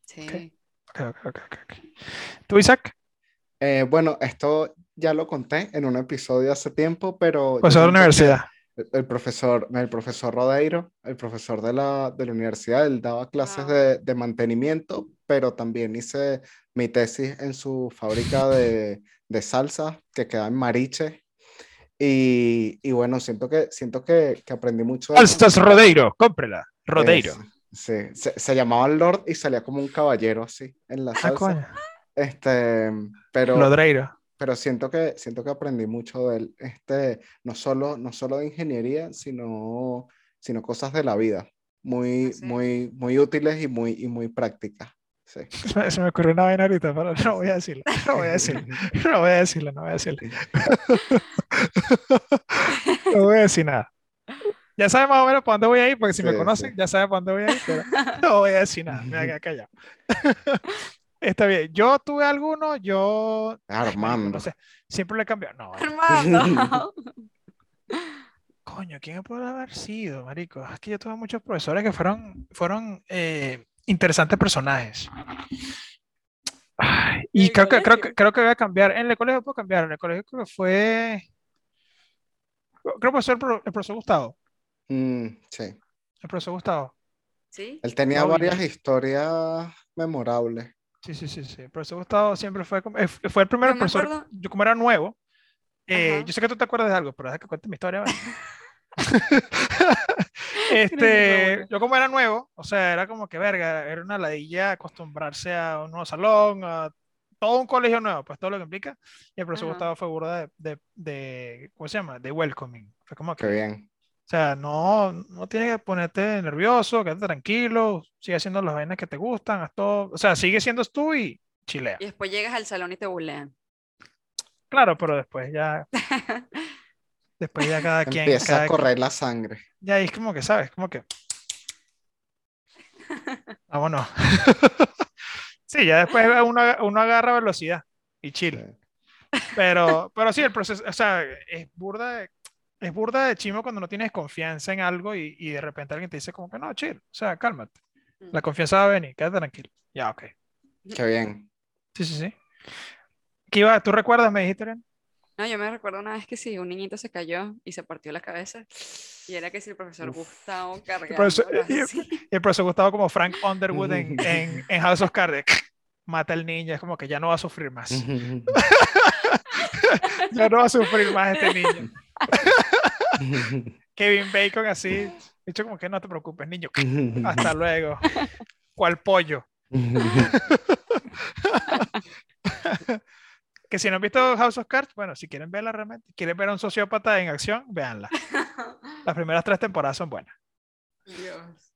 Sí. Ok, ok, ok, ok, ok. ¿Tú, Isaac? Eh, bueno, esto ya lo conté en un episodio hace tiempo, pero Profesor de que universidad. El, el profesor, el profesor Rodeiro, el profesor de la, de la universidad, él daba clases Wow. de, de mantenimiento, pero también hice mi tesis en su fábrica de, de salsa que queda en Mariche. Y, y bueno, siento que, siento que, que aprendí mucho de. Salsas Rodeiro, cómprela. Rodeiro. Es- sí, se, se llamaba Lord y salía como un caballero así en la Ah, salsa. coño. Este, pero, Lodreiro. pero siento que, siento que aprendí mucho de él, este, no solo, no solo de ingeniería, sino, sino cosas de la vida, muy, sí. muy, muy útiles y muy, y muy prácticas. Sí. Se [LAUGHS] me, se me ocurrió una vaina ahorita, pero no voy a decirla. No voy a decirla. No voy a decirla, no voy a decirla. [LAUGHS] No voy a decir nada. Ya saben más o menos para dónde voy a ir, porque si me conocen, sí. ya saben para dónde voy a ir, pero [LAUGHS] no voy a decir nada. Me voy a quedar callado. [LAUGHS] Está bien. Yo tuve alguno, yo. Armando. No sé. Siempre le he cambiado. No. Armando. [LAUGHS] Coño, ¿quién puede haber sido, marico? Es que yo tuve muchos profesores que fueron, fueron eh, interesantes personajes. Ay, y creo que, creo que, creo que voy a cambiar. En el colegio puedo cambiar. En el colegio creo que fue. Creo que fue el profesor Gustavo. Mm, sí. El profesor Gustavo. ¿Sí? Él tenía Obvio. varias historias memorables. Sí, sí, sí, sí. El profesor Gustavo siempre fue, como- eh, fue el primer Yo me profesor. acuerdo- Yo como era nuevo, eh, Ajá. yo sé que tú te acuerdas de algo, pero deja que cuente mi historia. [LAUGHS] [LAUGHS] Este, bueno. yo como era nuevo, o sea, era como que verga, era una ladilla acostumbrarse a un nuevo salón, a todo un colegio nuevo, pues todo lo que implica. Y el profesor Ajá. Gustavo fue burda de, de, de- ¿cómo se llama? De welcoming. Fue como que, Qué bien. O sea, no, no tienes que ponerte nervioso, quédate tranquilo, sigue haciendo las vainas que te gustan, haz todo, o sea, sigue siendo tú y chilea. Y después llegas al salón y te bulean. Claro, pero después ya, [LAUGHS] después ya cada quien, Empieza cada a correr la sangre. Ya es como que, ¿sabes? Como que. [LAUGHS] Vámonos. [LAUGHS] Sí, ya después uno, uno agarra velocidad y chill. Sí. Pero, pero sí, el proceso, o sea, es burda de, es burda de chimo cuando no tienes confianza en algo y, y de repente alguien te dice como que no, chill, o sea, cálmate. La confianza va a venir, quédate tranquilo. Ya, ok. Qué bien. Sí, sí, sí. ¿Qué iba? ¿Tú recuerdas, me dijiste? No, yo me recuerdo una vez que sí, un niñito se cayó y se partió la cabeza. Y era que si el profesor Uf. Gustavo cargándolo profesor- así. [LAUGHS] Y el profesor Gustavo como Frank Underwood en, en, en House of Cards. Mata al niño, es como que ya no va a sufrir más. [LAUGHS] Ya no va a sufrir más este niño. [LAUGHS] [LAUGHS] Kevin Bacon así, dicho como que no te preocupes, niño. [LAUGHS] Hasta luego. ¿Cuál pollo? [LAUGHS] Que si no han visto House of Cards, bueno, si quieren verla realmente, quieren ver a un sociópata en acción, véanla. Las primeras tres temporadas son buenas. Dios.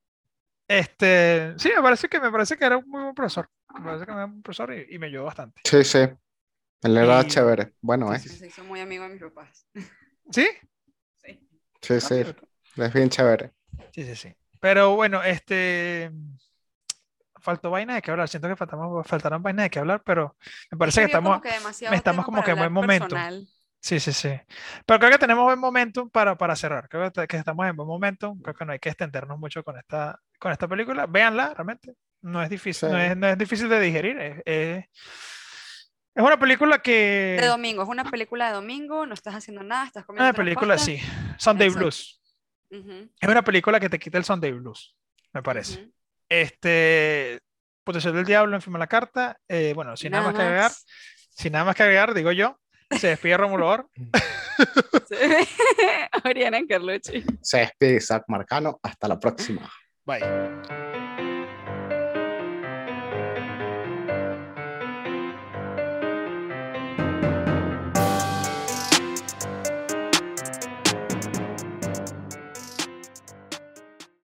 Este, sí, me parece que me parece que era un muy buen profesor. Me parece que era un buen profesor y, y me ayudó bastante. Sí, sí. Él era Y- chévere. Bueno, Sí, ¿eh? sí, Se hizo muy amigo de mis papás. ¿Sí? Sí. Sí, sí. Es bien chévere. Sí, sí, sí. Pero bueno, este. Faltó vainas de que hablar. Siento que faltamos, faltaron vainas de que hablar, pero me parece que estamos. como que estamos como que en buen momento. Sí, sí, sí. Pero creo que tenemos buen momentum para, para cerrar. Creo que, que estamos en buen momento. Creo que no hay que extendernos mucho con esta, con esta película. Véanla, realmente. No es difícil, no Sí. es, no es difícil de digerir. Es, es- es una película que. De domingo, es una película de domingo, no estás haciendo nada, estás comiendo. Una película, sí. Sunday Exacto. Blues. Es una película que te quita el Sunday Blues, me parece. Este. Potencial del Diablo, en firma la carta. Eh, bueno, sin nada, más que agregar, sin nada más que agregar, digo yo. Se despide Romulo Or. [LAUGHS] Oriana [LAUGHS] Carlucci. Se despide Isaac Marcano. Hasta la próxima. Bye.